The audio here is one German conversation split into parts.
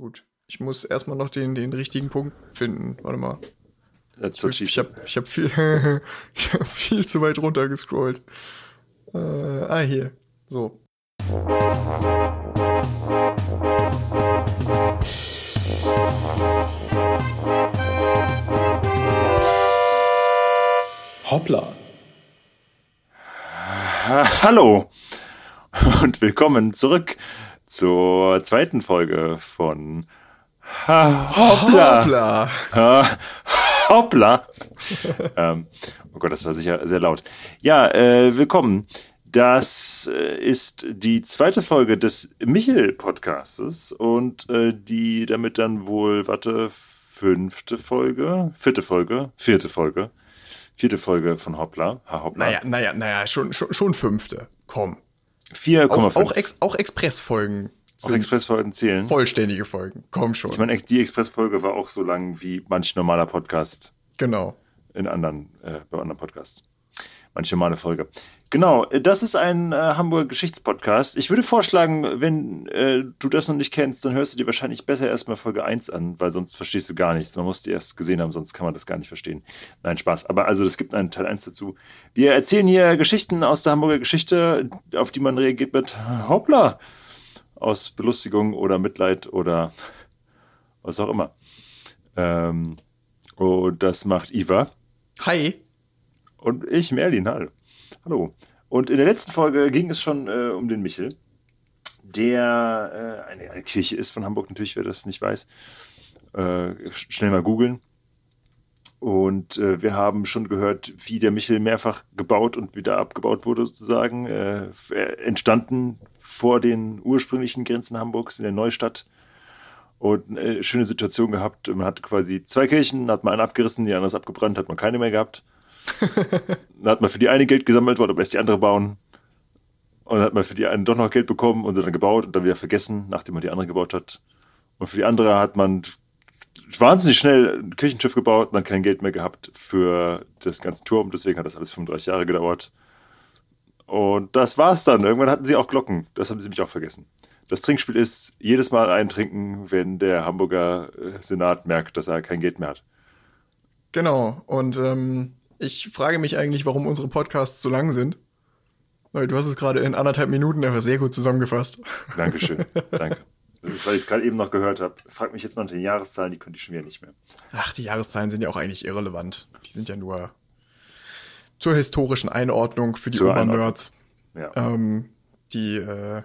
Gut. Ich muss erstmal noch den, den richtigen Punkt finden. Warte mal. Ich, ich habe ich hab viel, ich hab viel zu weit runter gescrollt. Äh, ah, hier. So. Hoppla. Hallo und willkommen zurück zur zweiten Folge von ha Hoppla. Hoppla. Ha Hoppla. ähm, oh Gott, das war sicher sehr laut. Ja, äh, willkommen. Das äh, ist die zweite Folge des Michel-Podcastes und äh, die damit dann wohl, warte, fünfte Folge, vierte Folge, vierte Folge, vierte Folge von Hoppla. Ha, Hoppla. Naja, naja, naja, schon, schon, schon fünfte. Komm. 4,5. Auch, auch, Ex auch Expressfolgen. Auch Expressfolgen zählen. Vollständige Folgen. Komm schon. Ich meine, die Expressfolge war auch so lang wie manch normaler Podcast. Genau. In anderen, äh, bei anderen Podcasts. Manche normale Folge. Genau, das ist ein äh, Hamburger Geschichtspodcast. Ich würde vorschlagen, wenn äh, du das noch nicht kennst, dann hörst du dir wahrscheinlich besser erstmal Folge 1 an, weil sonst verstehst du gar nichts. Man muss die erst gesehen haben, sonst kann man das gar nicht verstehen. Nein, Spaß. Aber also, es gibt einen Teil 1 dazu. Wir erzählen hier Geschichten aus der Hamburger Geschichte, auf die man reagiert mit Hoppla! Aus Belustigung oder Mitleid oder was auch immer. Ähm, und das macht Iva. Hi. Und ich, Merlin, hallo. Hallo. Und in der letzten Folge ging es schon äh, um den Michel, der äh, eine, eine, Kirche ist von Hamburg, natürlich, wer das nicht weiß. Äh, schnell mal googeln. Und äh, wir haben schon gehört, wie der Michel mehrfach gebaut und wieder abgebaut wurde, sozusagen. Äh, entstanden vor den ursprünglichen Grenzen Hamburgs in der Neustadt. Und eine schöne Situation gehabt. Man hat quasi zwei Kirchen, hat man eine abgerissen, die andere ist abgebrannt, hat man keine mehr gehabt dann hat man für die eine Geld gesammelt, wollte aber erst die andere bauen. Und dann hat man für die eine doch noch Geld bekommen und sie dann gebaut und dann wieder vergessen, nachdem man die andere gebaut hat. Und für die andere hat man wahnsinnig schnell ein Kirchenschiff gebaut und dann kein Geld mehr gehabt für das ganze Turm. Deswegen hat das alles 35 Jahre gedauert. Und das war's dann. Irgendwann hatten sie auch Glocken. Das haben sie mich auch vergessen. Das Trinkspiel ist jedes Mal eintrinken, wenn der Hamburger äh, Senat merkt, dass er kein Geld mehr hat. Genau. Und ähm, ich frage mich eigentlich, warum unsere Podcasts so lang sind. Weil du hast es gerade in anderthalb Minuten einfach sehr gut zusammengefasst. Dankeschön. Danke. Das ist, weil ich es gerade eben noch gehört habe. Frag mich jetzt mal nach den Jahreszahlen, die könnte ich schon wieder nicht mehr. Ach, die Jahreszahlen sind ja auch eigentlich irrelevant. Die sind ja nur zur historischen Einordnung für die Obernerds, ja. ähm, die äh,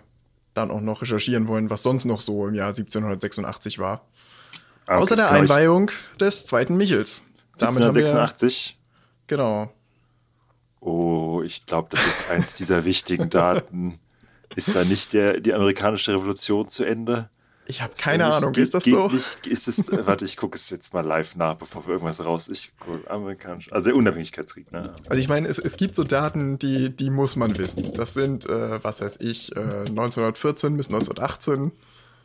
dann auch noch recherchieren wollen, was sonst noch so im Jahr 1786 war. Ah, okay, Außer der Einweihung des zweiten Michels. 1786? Genau. Oh, ich glaube, das ist eins dieser wichtigen Daten. Ist da nicht der, die amerikanische Revolution zu Ende? Ich habe keine Ahnung, nicht, ist das so? Nicht, ist es, warte, ich gucke es jetzt mal live nach, bevor wir irgendwas raus. Ich amerikanisch, also der Unabhängigkeitskrieg, ne? Also ich meine, es, es gibt so Daten, die, die muss man wissen. Das sind, äh, was weiß ich, äh, 1914 bis 1918.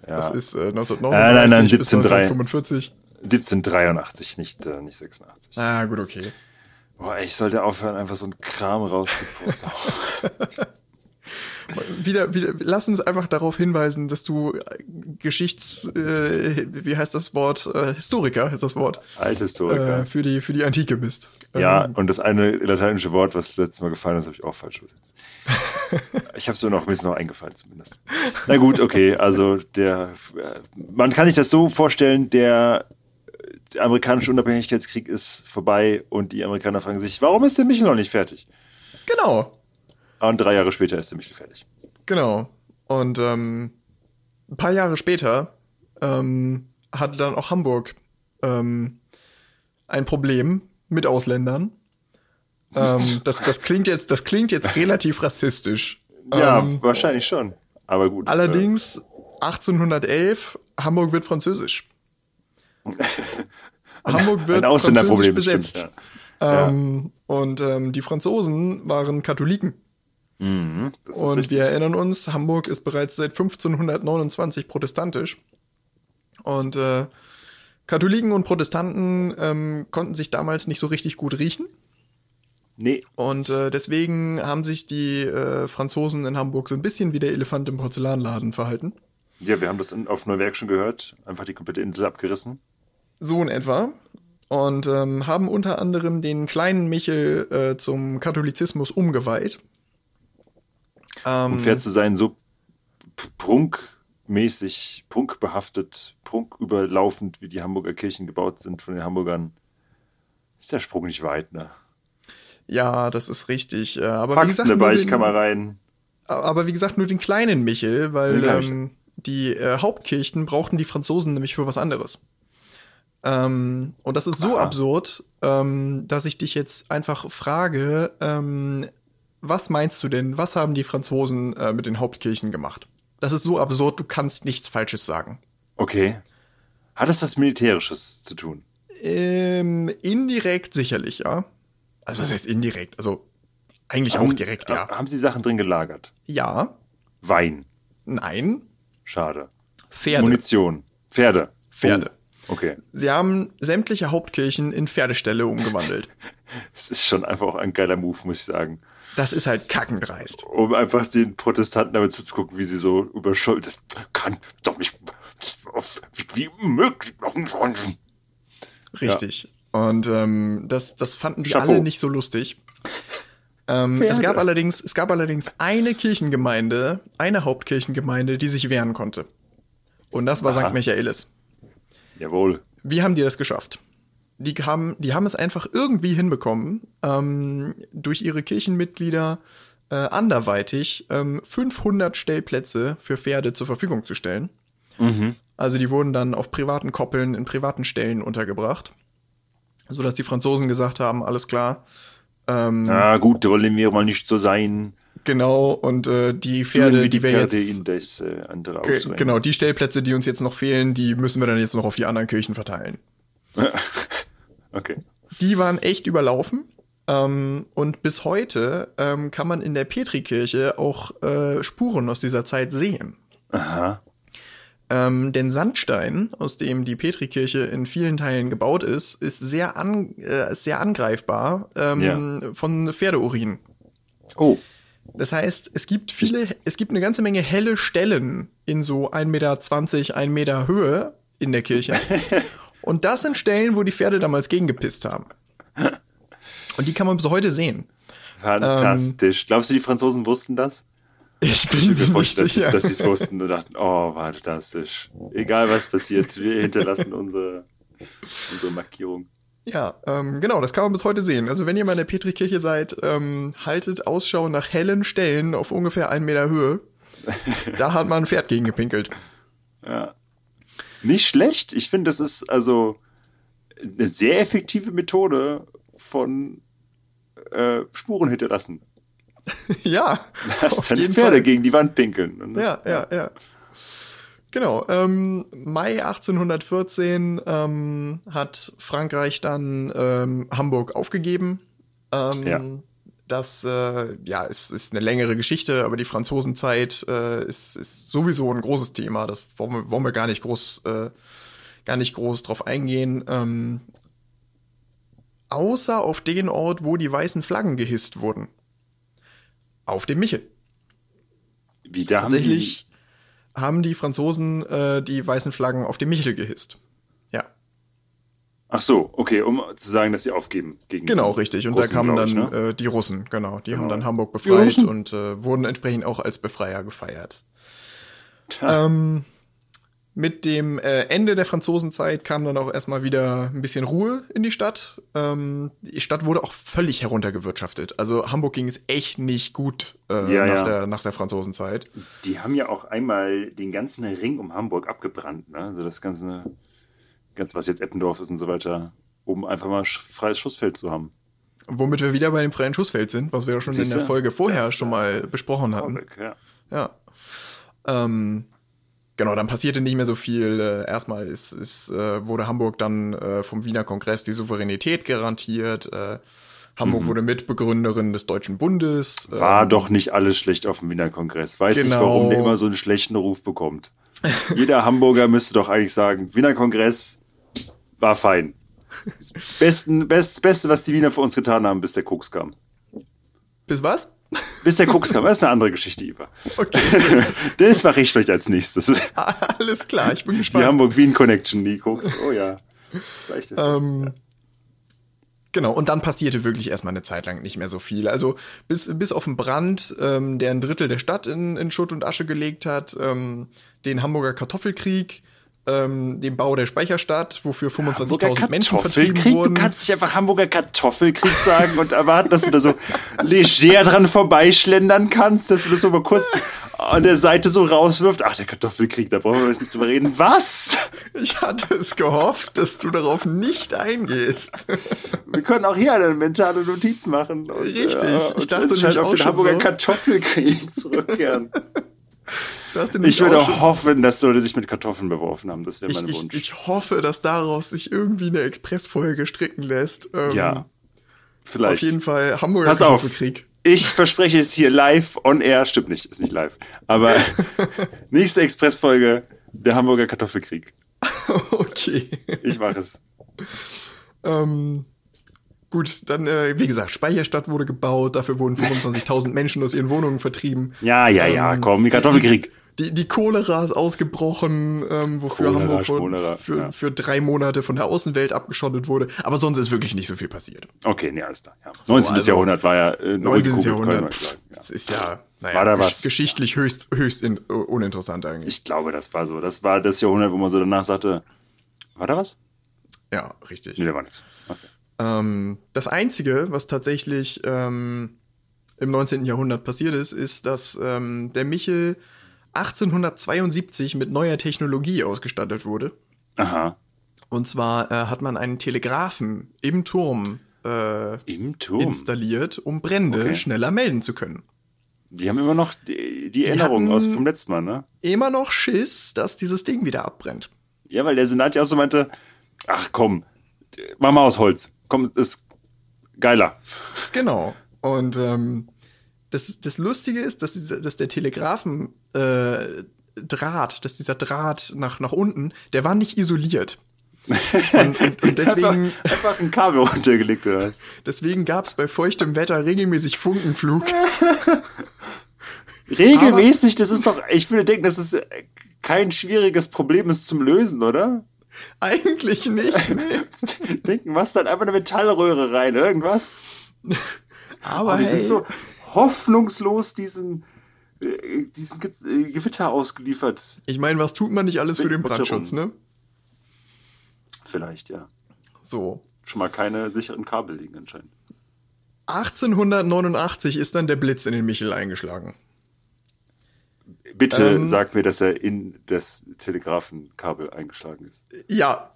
Ja. Das ist äh, 1939 nein, nein, nein, bis 1945. 1783, nicht, äh, nicht 86. Ah, gut, okay. Boah, ich sollte aufhören, einfach so einen Kram rauszupusten. wieder, wieder, lass uns einfach darauf hinweisen, dass du Geschichts, äh, wie heißt das Wort? Äh, Historiker ist das Wort. Althistoriker. Äh, für die, für die Antike bist. Ja, ähm, und das eine lateinische Wort, was das letzte Mal gefallen ist, habe ich auch falsch übersetzt. ich habe es mir noch ein bisschen noch eingefallen zumindest. Na gut, okay, also der, äh, man kann sich das so vorstellen, der der amerikanische Unabhängigkeitskrieg ist vorbei und die Amerikaner fragen sich, warum ist der Michel noch nicht fertig? Genau. Und drei Jahre später ist der Michel fertig. Genau. Und ähm, ein paar Jahre später ähm, hatte dann auch Hamburg ähm, ein Problem mit Ausländern. Ähm, das, das, klingt jetzt, das klingt jetzt relativ rassistisch. Ja, ähm, wahrscheinlich schon. Aber gut. Allerdings 1811, Hamburg wird französisch. Hamburg wird französisch besetzt. Stimmt, ja. Ähm, ja. Und ähm, die Franzosen waren Katholiken. Mhm, und richtig. wir erinnern uns, Hamburg ist bereits seit 1529 protestantisch. Und äh, Katholiken und Protestanten ähm, konnten sich damals nicht so richtig gut riechen. Nee. Und äh, deswegen haben sich die äh, Franzosen in Hamburg so ein bisschen wie der Elefant im Porzellanladen verhalten. Ja, wir haben das auf Neuwerk schon gehört. Einfach die komplette Insel abgerissen. So in etwa. Und ähm, haben unter anderem den kleinen Michel äh, zum Katholizismus umgeweiht. Ähm, um fair zu sein, so prunkmäßig, prunkbehaftet, prunküberlaufend, wie die Hamburger Kirchen gebaut sind von den Hamburgern, ist der Sprung nicht weit, ne? Ja, das ist richtig. Äh, aber Packst wie gesagt, eine Beichtkammer rein. Aber wie gesagt, nur den kleinen Michel, weil ähm, die äh, Hauptkirchen brauchten die Franzosen nämlich für was anderes. Ähm, und das ist so Aha. absurd, ähm, dass ich dich jetzt einfach frage, ähm, was meinst du denn, was haben die Franzosen äh, mit den Hauptkirchen gemacht? Das ist so absurd, du kannst nichts Falsches sagen. Okay. Hat es was Militärisches zu tun? Ähm, indirekt sicherlich, ja. Also was heißt indirekt? Also eigentlich haben, auch direkt, ja. Haben Sie Sachen drin gelagert? Ja. Wein? Nein. Schade. Pferde. Munition. Pferde. Pferde. Oh. Okay. Sie haben sämtliche Hauptkirchen in Pferdeställe umgewandelt. Es ist schon einfach auch ein geiler Move, muss ich sagen. Das ist halt kackendreist. Um einfach den Protestanten damit zuzugucken, wie sie so über Schuld. Das kann doch nicht. Wie möglich machen Richtig. Ja. Und ähm, das, das fanden die Chapeau. alle nicht so lustig. Ähm, es, gab allerdings, es gab allerdings eine Kirchengemeinde, eine Hauptkirchengemeinde, die sich wehren konnte. Und das war Aha. St. Michaelis. Jawohl. Wie haben die das geschafft? Die haben, die haben es einfach irgendwie hinbekommen, ähm, durch ihre Kirchenmitglieder äh, anderweitig ähm, 500 Stellplätze für Pferde zur Verfügung zu stellen. Mhm. Also die wurden dann auf privaten Koppeln in privaten Stellen untergebracht, sodass die Franzosen gesagt haben, alles klar. Ähm, Na gut, wollen wir mal nicht so sein. Genau, und äh, die Pferde, die, die, wir Pferde jetzt. Das, äh, andere genau, die Stellplätze, die uns jetzt noch fehlen, die müssen wir dann jetzt noch auf die anderen Kirchen verteilen. okay. Die waren echt überlaufen. Ähm, und bis heute ähm, kann man in der Petrikirche auch äh, Spuren aus dieser Zeit sehen. Aha. Ähm, denn Sandstein, aus dem die Petrikirche in vielen Teilen gebaut ist, ist sehr, an, äh, sehr angreifbar ähm, ja. von Pferdeurin. Oh. Das heißt, es gibt viele, es gibt eine ganze Menge helle Stellen in so 1,20 Meter, 1 Meter Höhe in der Kirche. Und das sind Stellen, wo die Pferde damals gegengepisst haben. Und die kann man bis heute sehen. Fantastisch. Ähm, Glaubst du, die Franzosen wussten das? Ich bin mir nicht sicher. Dass sie es wussten und dachten, oh, fantastisch. Egal was passiert, wir hinterlassen unsere, unsere Markierung. Ja, ähm, genau, das kann man bis heute sehen. Also wenn ihr mal in der Petrikirche seid, ähm, haltet Ausschau nach hellen Stellen auf ungefähr einen Meter Höhe. da hat man ein Pferd gegen gepinkelt. Ja. Nicht schlecht. Ich finde, das ist also eine sehr effektive Methode von äh, Spuren hinterlassen. ja. Lass deine Pferde Fall. gegen die Wand pinkeln. Ja, ja, ja. Genau. Ähm, Mai 1814 ähm, hat Frankreich dann ähm, Hamburg aufgegeben. Ähm, ja. Das äh, ja, ist, ist eine längere Geschichte, aber die Franzosenzeit äh, ist, ist sowieso ein großes Thema. Das wollen wir, wollen wir gar nicht groß, äh, gar nicht groß drauf eingehen. Ähm, außer auf den Ort, wo die weißen Flaggen gehisst wurden auf dem Michel. Wie da Tatsächlich haben die, Franzosen äh, die weißen Flaggen auf dem Michel gehisst. Ja. Ach so, okay, um zu sagen, dass sie aufgeben gegen Genau, richtig. Und Russen, da kamen dann ich, ne? äh, die Russen, genau. Die genau. haben dann Hamburg befreit und äh, wurden entsprechend auch als Befreier gefeiert. Ähm, mit dem äh, Ende der Franzosenzeit kam dann auch erstmal wieder ein bisschen Ruhe in die Stadt. Ähm, die Stadt wurde auch völlig heruntergewirtschaftet. Also Hamburg ging es echt nicht gut äh, ja, nach, ja. Der, nach der Franzosenzeit. Die haben ja auch einmal den ganzen Ring um Hamburg abgebrannt. Ne? Also das ganze, ganz was jetzt Eppendorf ist und so weiter, um einfach mal freies Schussfeld zu haben. Womit wir wieder bei dem freien Schussfeld sind, was wir ja schon Siehste? in der Folge vorher schon mal besprochen hatten. Traurig, ja. ja. Ähm, Genau, dann passierte nicht mehr so viel. Äh, erstmal ist, ist, äh, wurde Hamburg dann äh, vom Wiener Kongress die Souveränität garantiert. Hamburg mhm. wurde Mitbegründerin des Deutschen Bundes. War ähm, doch nicht alles schlecht auf dem Wiener Kongress. Weiß genau. nicht, warum der immer so einen schlechten Ruf bekommt. Jeder Hamburger müsste doch eigentlich sagen, Wiener Kongress war fein. Besten, best, Beste, was die Wiener für uns getan haben, bis der Koks kam. Bis was? Bis der Koks kam. Das ist eine andere Geschichte, Iva. Okay. das mache ich vielleicht als nächstes. Alles klar, ich bin gespannt. Die Hamburg-Wien-Connection, die Koks. Oh ja. Vielleicht ist ähm, das, ja. Genau, und dann passierte wirklich erstmal eine Zeit lang nicht mehr so viel. Also bis, bis auf den Brand, ähm, der ein Drittel der Stadt in, in Schutt und Asche gelegt hat, ähm, den Hamburger Kartoffelkrieg, ähm, den Bau der Speicherstadt, wofür 25.000 Menschen vertrieben wurden. Du kannst nicht einfach Hamburger Kartoffelkrieg sagen und erwarten, dass du da so leger dran vorbeischlendern kannst, dass du das so mal kurz an der Seite so rauswirft. Ach, der Kartoffelkrieg, da brauchen wir jetzt nicht drüber reden. Was? Ich hatte es gehofft, dass du darauf nicht eingehst. Wir können auch hier eine mentale Notiz machen. Und, Richtig. Äh, ich dachte halt auf den Hamburger so. Kartoffelkrieg zurückkehren. Ich, würde auch hoffen, dass Leute sich mit Kartoffeln beworfen haben. Das wäre mein ich, Wunsch. Ich, ich, hoffe, dass daraus sich irgendwie eine Expressfolge stricken lässt. Ähm, ja. Vielleicht. Auf jeden Fall Hamburger Pass Kartoffelkrieg. Auf. Ich verspreche es hier live on air. Stimmt nicht, ist nicht live. Aber nächste Expressfolge, der Hamburger Kartoffelkrieg. okay. Ich mache es. Ähm, gut, dann, äh, wie gesagt, Speicherstadt wurde gebaut, dafür wurden 25.000 Menschen aus ihren Wohnungen vertrieben. Ja, ja, ja, ähm, komm, Kartoffelkrieg die, die Cholera ist ausgebrochen, ähm, wofür Cholera, Hamburg für, für, ja. für, drei Monate von der Außenwelt abgeschottet wurde. Aber sonst ist wirklich nicht so viel passiert. Okay, nee, alles klar. Ja. 19. Also, Jahrhundert war ja äh, 19. Jahrhundert. Pff, ja. Das ist ja, naja, war da was? geschichtlich höchst, höchst in, uh, uninteressant eigentlich. Ich glaube, das war so. Das war das Jahrhundert, wo man so danach sagte, war da was? Ja, richtig. Nee, da war nichts. Okay. Ähm, das Einzige, was tatsächlich ähm, im 19. Jahrhundert passiert ist, ist, dass ähm, der Michel 1872 mit neuer Technologie ausgestattet wurde. Aha. Und zwar äh, hat man einen Telegraphen im Turm, äh, Im Turm? installiert, um Brände okay. schneller melden zu können. Die haben immer noch die, die Erinnerung aus vom letzten Mal, ne? Immer noch Schiss, dass dieses Ding wieder abbrennt. Ja, weil der Senat ja auch so meinte, ach komm, mach mal aus Holz. Komm, ist geiler. Genau. Und ähm, das, das Lustige ist, dass, dass der Telegraphen äh, Draht, dass dieser Draht nach, nach unten, der war nicht isoliert. Und, und, und deswegen. Einfach, einfach, ein Kabel runtergelegt oder was? Deswegen gab es bei feuchtem Wetter regelmäßig Funkenflug. regelmäßig, das ist doch, ich würde denken, das ist kein schwieriges Problem ist zum Lösen, oder? Eigentlich nicht. Nee. denken, was dann einfach eine Metallröhre rein, irgendwas. Aber, Aber die hey. sind so hoffnungslos diesen äh, diesen äh, Gewitter ausgeliefert. Ich meine, was tut man nicht alles für den Brandschutz, ne? Vielleicht, ja. So. Schon mal keine sicheren Kabel liegen anscheinend. 1889 ist dann der Blitz in den Michel eingeschlagen. Bitte ähm, sag mir, dass er in das Telegrafenkabel eingeschlagen ist. Ja.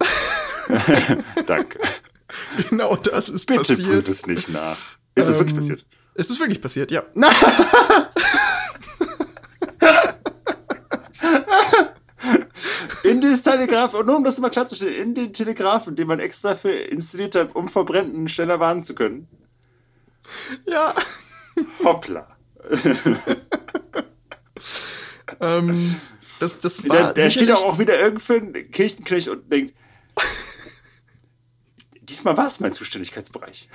Danke. Genau das ist Bitte passiert. Bitte prüf es nicht nach. Ist ähm, es wirklich passiert? Es ist wirklich passiert, ja. in das Telegraph, und nur um das mal klarzustellen, in den Telegraphen, den man extra für installiert hat, um vor Bränden schneller warnen zu können. Ja. Hoppla. ähm, das, das war der, der steht auch wieder irgendein Kirchenknecht und denkt, diesmal war es mein Zuständigkeitsbereich.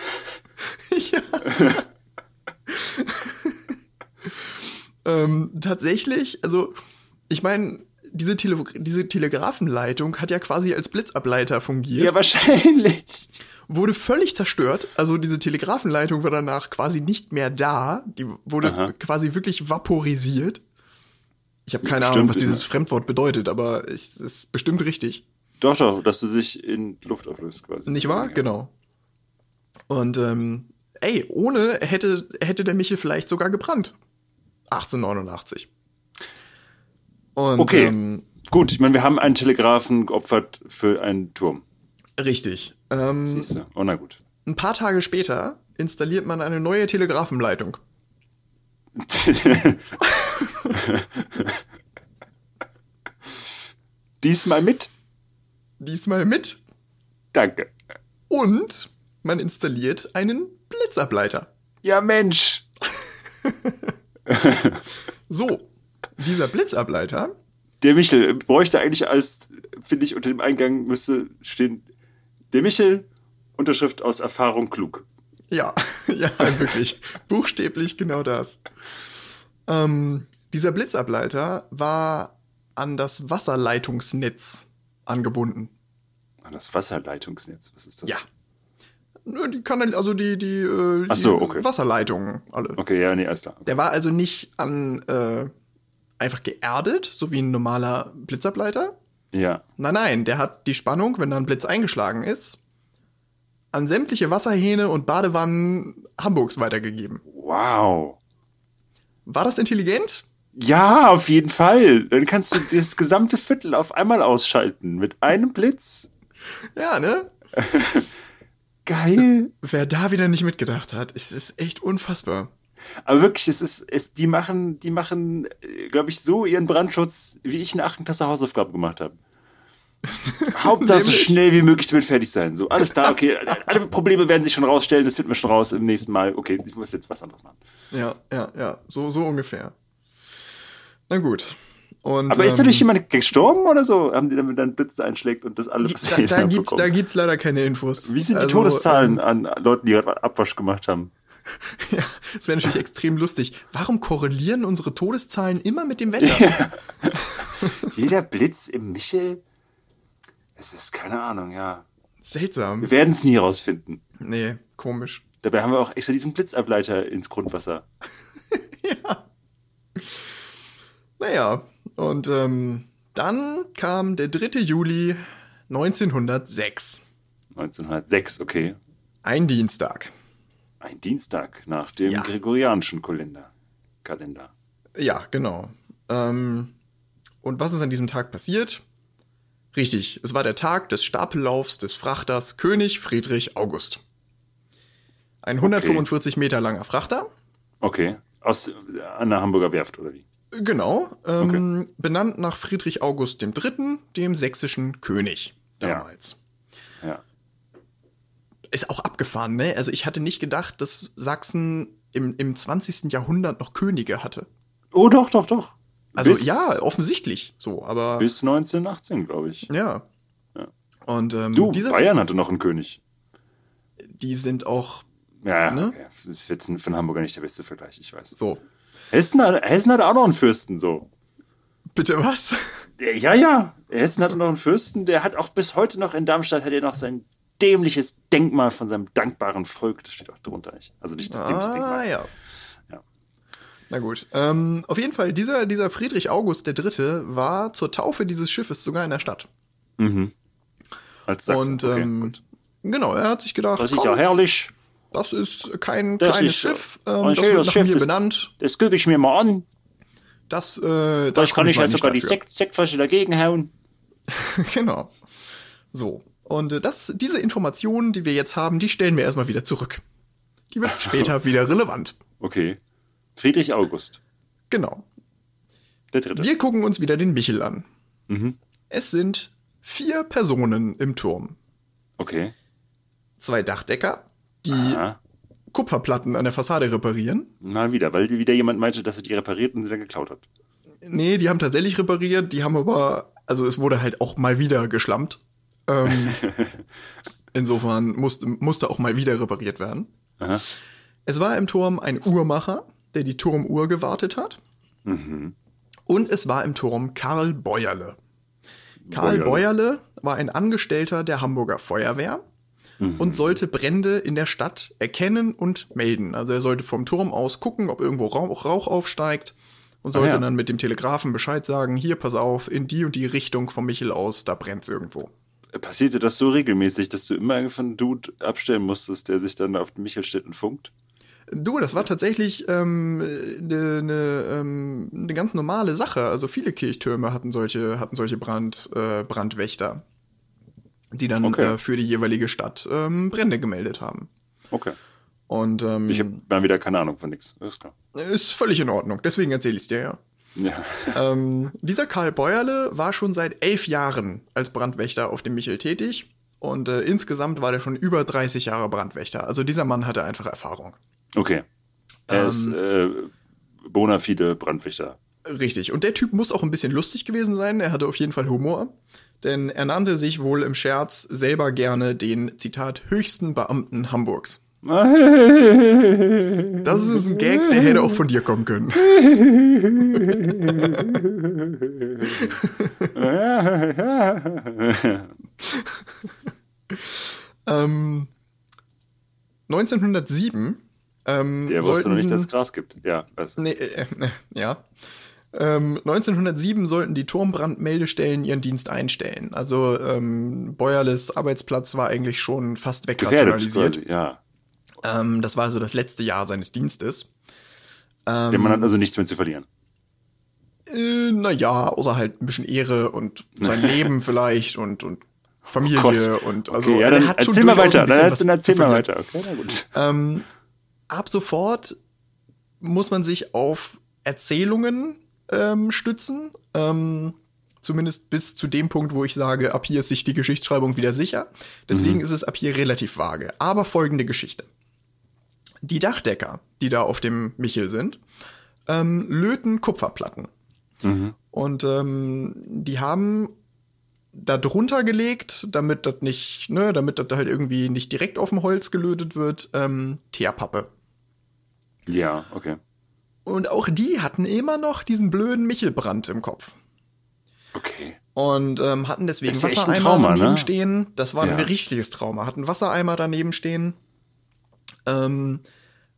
ja. ähm, tatsächlich, also ich meine, diese, Tele diese Telegrafenleitung hat ja quasi als Blitzableiter fungiert. Ja, wahrscheinlich. Wurde völlig zerstört. Also diese Telegrafenleitung war danach quasi nicht mehr da. Die wurde Aha. quasi wirklich vaporisiert. Ich habe keine Ahnung, was dieses Fremdwort bedeutet, aber es ist bestimmt richtig. Doch, doch, dass du sich in Luft auflöst quasi. Nicht wahr? Ja. Genau. Und ähm, ey, ohne hätte, hätte der Michel vielleicht sogar gebrannt. 1889. Und, okay, ähm, gut. Ich meine, wir haben einen Telegrafen geopfert für einen Turm. Richtig. Ähm, Siehst du? Oh, na gut. Ein paar Tage später installiert man eine neue Telegrafenleitung. Diesmal mit? Diesmal mit. Danke. Und man installiert einen Blitzableiter. Ja, Mensch. so, dieser Blitzableiter. Der Michel bräuchte eigentlich als, finde ich, unter dem Eingang müsste stehen, der Michel, Unterschrift aus Erfahrung klug. Ja, ja, wirklich. Buchstäblich genau das. Ähm, dieser Blitzableiter war an das Wasserleitungsnetz angebunden. An das Wasserleitungsnetz, was ist das? Ja. Die Kanal, also die, die, äh, Ach so, okay. Wasserleitungen alle. Okay, ja, nee, alles klar. Der war also nicht an äh, einfach geerdet, so wie ein normaler Blitzableiter. Ja. Nein, nein, der hat die Spannung, wenn da ein Blitz eingeschlagen ist, an sämtliche Wasserhähne und Badewannen Hamburgs weitergegeben. Wow. War das intelligent? Ja, auf jeden Fall. Dann kannst du das gesamte Viertel auf einmal ausschalten mit einem Blitz. Ja, ne? Geil. Wer da wieder nicht mitgedacht hat, ist, ist echt unfassbar. Aber wirklich, es ist, es, die machen, die machen, glaube ich, so ihren Brandschutz, wie ich eine 8. Klasse Hausaufgabe gemacht habe. Hauptsache so schnell wie möglich damit fertig sein. So, alles da, okay. Alle Probleme werden sich schon rausstellen, das finden wir schon raus im nächsten Mal. Okay, ich muss jetzt was anderes machen. Ja, ja, ja. So, so ungefähr. Na gut. Und, Aber ist da nicht ähm, jemand gestorben oder so? Haben die damit dann Blitz einschlägt und das alle da, da, gibt's, da gibt's leider keine Infos. Wie sind die also, Todeszahlen ähm, an Leuten, die gerade Abwasch gemacht haben? Ja, das wäre natürlich extrem lustig. Warum korrelieren unsere Todeszahlen immer mit dem Wetter? Ja. Jeder Blitz im Michel? Es ist keine Ahnung, ja. Seltsam. Wir werden es nie rausfinden. Nee, komisch. Dabei haben wir auch extra diesen Blitzableiter ins Grundwasser. ja. Naja, und ähm, dann kam der 3. Juli 1906. 1906, okay. Ein Dienstag. Ein Dienstag nach dem ja. gregorianischen Kalender. Kalender. Ja, genau. Ähm, und was ist an diesem Tag passiert? Richtig, es war der Tag des Stapellaufs des Frachters König Friedrich August. Ein 145 okay. Meter langer Frachter. Okay. Aus einer Hamburger Werft, oder wie? Genau. Ähm, okay. Benannt nach Friedrich August III., dem sächsischen König damals. Ja. ja. Ist auch abgefahren, ne? Also ich hatte nicht gedacht, dass Sachsen im, im 20. Jahrhundert noch Könige hatte. Oh, doch, doch, doch. Also bis, ja, offensichtlich so, aber. Bis 1918, glaube ich. Ja. ja. Und ähm, du, Bayern hatte noch einen König. Die sind auch. Ja, ne? okay. das ist jetzt für einen Hamburger nicht der beste Vergleich, ich weiß. So. Hessen hat, Hessen hat auch noch einen Fürsten, so. Bitte was? Ja, ja. Hessen hat noch einen Fürsten, der hat auch bis heute noch in Darmstadt hat er noch sein dämliches Denkmal von seinem dankbaren Volk. Das steht auch drunter nicht. Also nicht das dämliche ah, Denkmal. Ja. ja. Na gut. Ähm, auf jeden Fall, dieser, dieser Friedrich August III. war zur Taufe dieses Schiffes sogar in der Stadt. Mhm. Als Sachsen. Und okay, ähm, genau, er hat sich gedacht. Das ist ja herrlich. Das ist kein das kleines ist Schiff. Ähm, das wird nach Schiff, mir das, benannt. Das gucke ich mir mal an. Das, äh, da kann ich ja sogar die Sekt Sektflasche dagegen hauen. genau. So. Und äh, das, diese Informationen, die wir jetzt haben, die stellen wir erstmal wieder zurück. Die wird später wieder relevant. Okay. Friedrich August. Genau. Der dritte. Wir gucken uns wieder den Michel an. Mhm. Es sind vier Personen im Turm. Okay. Zwei Dachdecker, die Aha. Kupferplatten an der Fassade reparieren. Mal wieder, weil wieder jemand meinte, dass er die repariert und sie dann geklaut hat. Nee, die haben tatsächlich repariert, die haben aber, also es wurde halt auch mal wieder geschlampt. Ähm, insofern musste, musste auch mal wieder repariert werden. Aha. Es war im Turm ein Uhrmacher, der die Turmuhr gewartet hat. Mhm. Und es war im Turm Karl Beuerle. Karl. Beuerle war ein Angestellter der Hamburger Feuerwehr mhm. und sollte Brände in der Stadt erkennen und melden. Also er sollte vom Turm aus gucken, ob irgendwo Rauch, Rauch aufsteigt und sollte ah, ja. dann mit dem Telegrafen Bescheid sagen, hier, pass auf, in die und die Richtung vom Michel aus, da brennt's irgendwo. Passierte das so regelmäßig, dass du immer einen Dude abstellen musstest, der sich dann auf den Michel steht und funkt? Du, das war tatsächlich eine ähm, ne, ne, ähm, ne ganz normale Sache. Also viele Kirchtürme hatten solche, hatten solche Brand, äh, Brandwächter die dann okay. äh, für die jeweilige Stadt ähm, Brände gemeldet haben. Okay. Und ähm, ich habe mal wieder keine Ahnung von nichts. Ist klar. Ist völlig in Ordnung. Deswegen erzähle ich es dir ja. Ja. ähm, dieser Karl Beuerle war schon seit elf Jahren als Brandwächter auf dem Michel tätig und äh, insgesamt war der schon über 30 Jahre Brandwächter. Also dieser Mann hatte einfach Erfahrung. Okay. Er ähm, ist äh, bona fide Brandwächter. Richtig. Und der Typ muss auch ein bisschen lustig gewesen sein. Er hatte auf jeden Fall Humor denn er nannte sich wohl im Scherz selber gerne den, Zitat, höchsten Beamten Hamburgs. Das ist ein Gag, der hätte auch von dir kommen können. ähm, 1907 ähm, Der wusste noch nicht, dass es Gras gibt. Ja, was? Nee, äh, äh, ja. Ähm, 1907 sollten die Turmbrandmeldestellen ihren Dienst einstellen. Also ähm, Bäuerles Arbeitsplatz war eigentlich schon fast wegrationalisiert. ja. Ähm, das war also das letzte Jahr seines Dienstes. Ähm, ja, man hat also nichts mehr zu verlieren. Äh, naja, außer halt ein bisschen Ehre und sein Leben vielleicht und, und Familie oh und also okay, ja, dann er hat schon erzähl mal weiter, dann erzähl mal weiter, okay, na gut. Ähm, ab sofort muss man sich auf Erzählungen ähm, stützen. Ähm, zumindest bis zu dem Punkt, wo ich sage, ab hier ist sich die Geschichtsschreibung wieder sicher. Deswegen mhm. ist es ab hier relativ vage. Aber folgende Geschichte. Die Dachdecker, die da auf dem Michel sind, ähm, löten Kupferplatten. Mhm. Und ähm, die haben da drunter gelegt, damit das nicht, ne, damit das halt irgendwie nicht direkt auf dem Holz gelötet wird, ähm, Teerpappe. Ja, okay. Und auch die hatten immer noch diesen blöden Michelbrand im Kopf. Okay. Und ähm, hatten deswegen Wassereimer Trauma, daneben ne? stehen. Das war ein ja. richtiges Trauma. Hatten Wassereimer daneben stehen. Ähm,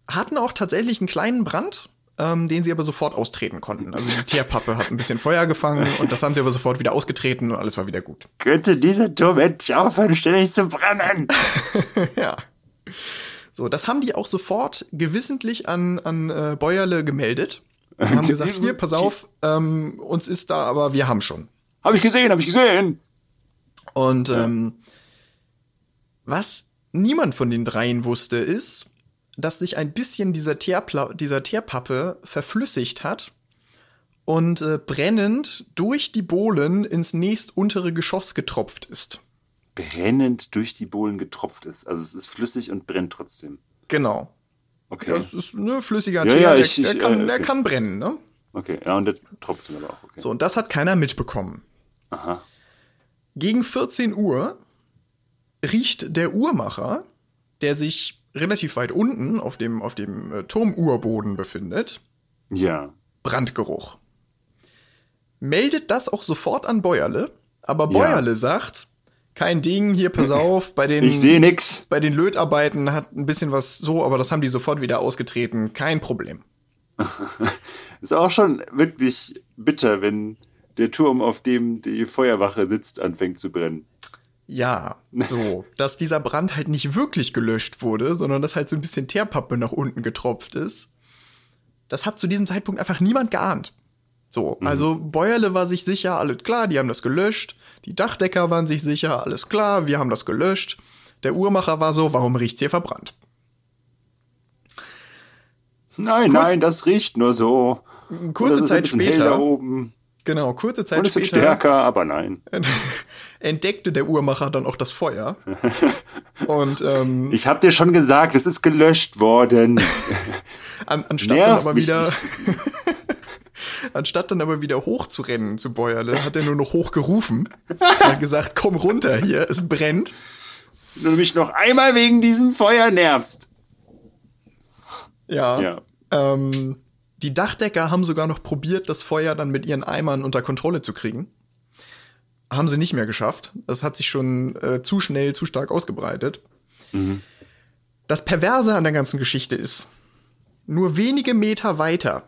hatten auch tatsächlich einen kleinen Brand, ähm, den sie aber sofort austreten konnten. Also die Teerpappe hat ein bisschen Feuer gefangen und das haben sie aber sofort wieder ausgetreten und alles war wieder gut. Könnte dieser Turm endlich aufhören, ständig zu brennen? ja. So, das haben die auch sofort gewissentlich an, an äh, Bäuerle gemeldet. Und haben gesagt, hier, pass auf, ähm, uns ist da, aber wir haben schon. Hab ich gesehen, hab ich gesehen. Und ähm, was niemand von den dreien wusste, ist, dass sich ein bisschen dieser, Teerpla dieser Teerpappe verflüssigt hat und äh, brennend durch die Bohlen ins nächstuntere Geschoss getropft ist brennend durch die Bohlen getropft ist. Also es ist flüssig und brennt trotzdem. Genau. Okay. Das ist ne, flüssiger ja, Teer, ja, ich, der, ich, kann, äh, okay. der kann brennen, ne? Okay, ja, und der tropft dann aber auch. Okay. So, und das hat keiner mitbekommen. Aha. Gegen 14 Uhr riecht der Uhrmacher, der sich relativ weit unten auf dem, auf dem äh, Turmuhrboden befindet. Ja. Brandgeruch. Meldet das auch sofort an Bäuerle, aber Bäuerle ja. sagt, kein Ding, hier, pass auf, bei den. Ich sehe nix. Bei den Lötarbeiten hat ein bisschen was so, aber das haben die sofort wieder ausgetreten. Kein Problem. ist auch schon wirklich bitter, wenn der Turm, auf dem die Feuerwache sitzt, anfängt zu brennen. Ja, so, dass dieser Brand halt nicht wirklich gelöscht wurde, sondern dass halt so ein bisschen Teerpappe nach unten getropft ist. Das hat zu diesem Zeitpunkt einfach niemand geahnt. So, mhm. also Bäuerle war sich sicher, alles klar, die haben das gelöscht. Die Dachdecker waren sich sicher, alles klar, wir haben das gelöscht. Der Uhrmacher war so, warum riecht's hier verbrannt? Nein, Kurz, nein, das riecht nur so. Kurze Zeit später. Oben. Genau, kurze Zeit Und es später. stärker, aber nein. Entdeckte der Uhrmacher dann auch das Feuer. Und ähm, ich habe dir schon gesagt, es ist gelöscht worden. An, anstatt Nerv dann aber wieder Anstatt dann aber wieder hochzurennen zu Bäuerle, hat er nur noch hochgerufen. hat gesagt, komm runter hier, es brennt. Wenn du mich noch einmal wegen diesem Feuer nervst. Ja. ja. Ähm, die Dachdecker haben sogar noch probiert, das Feuer dann mit ihren Eimern unter Kontrolle zu kriegen. Haben sie nicht mehr geschafft. Das hat sich schon äh, zu schnell, zu stark ausgebreitet. Mhm. Das Perverse an der ganzen Geschichte ist, nur wenige Meter weiter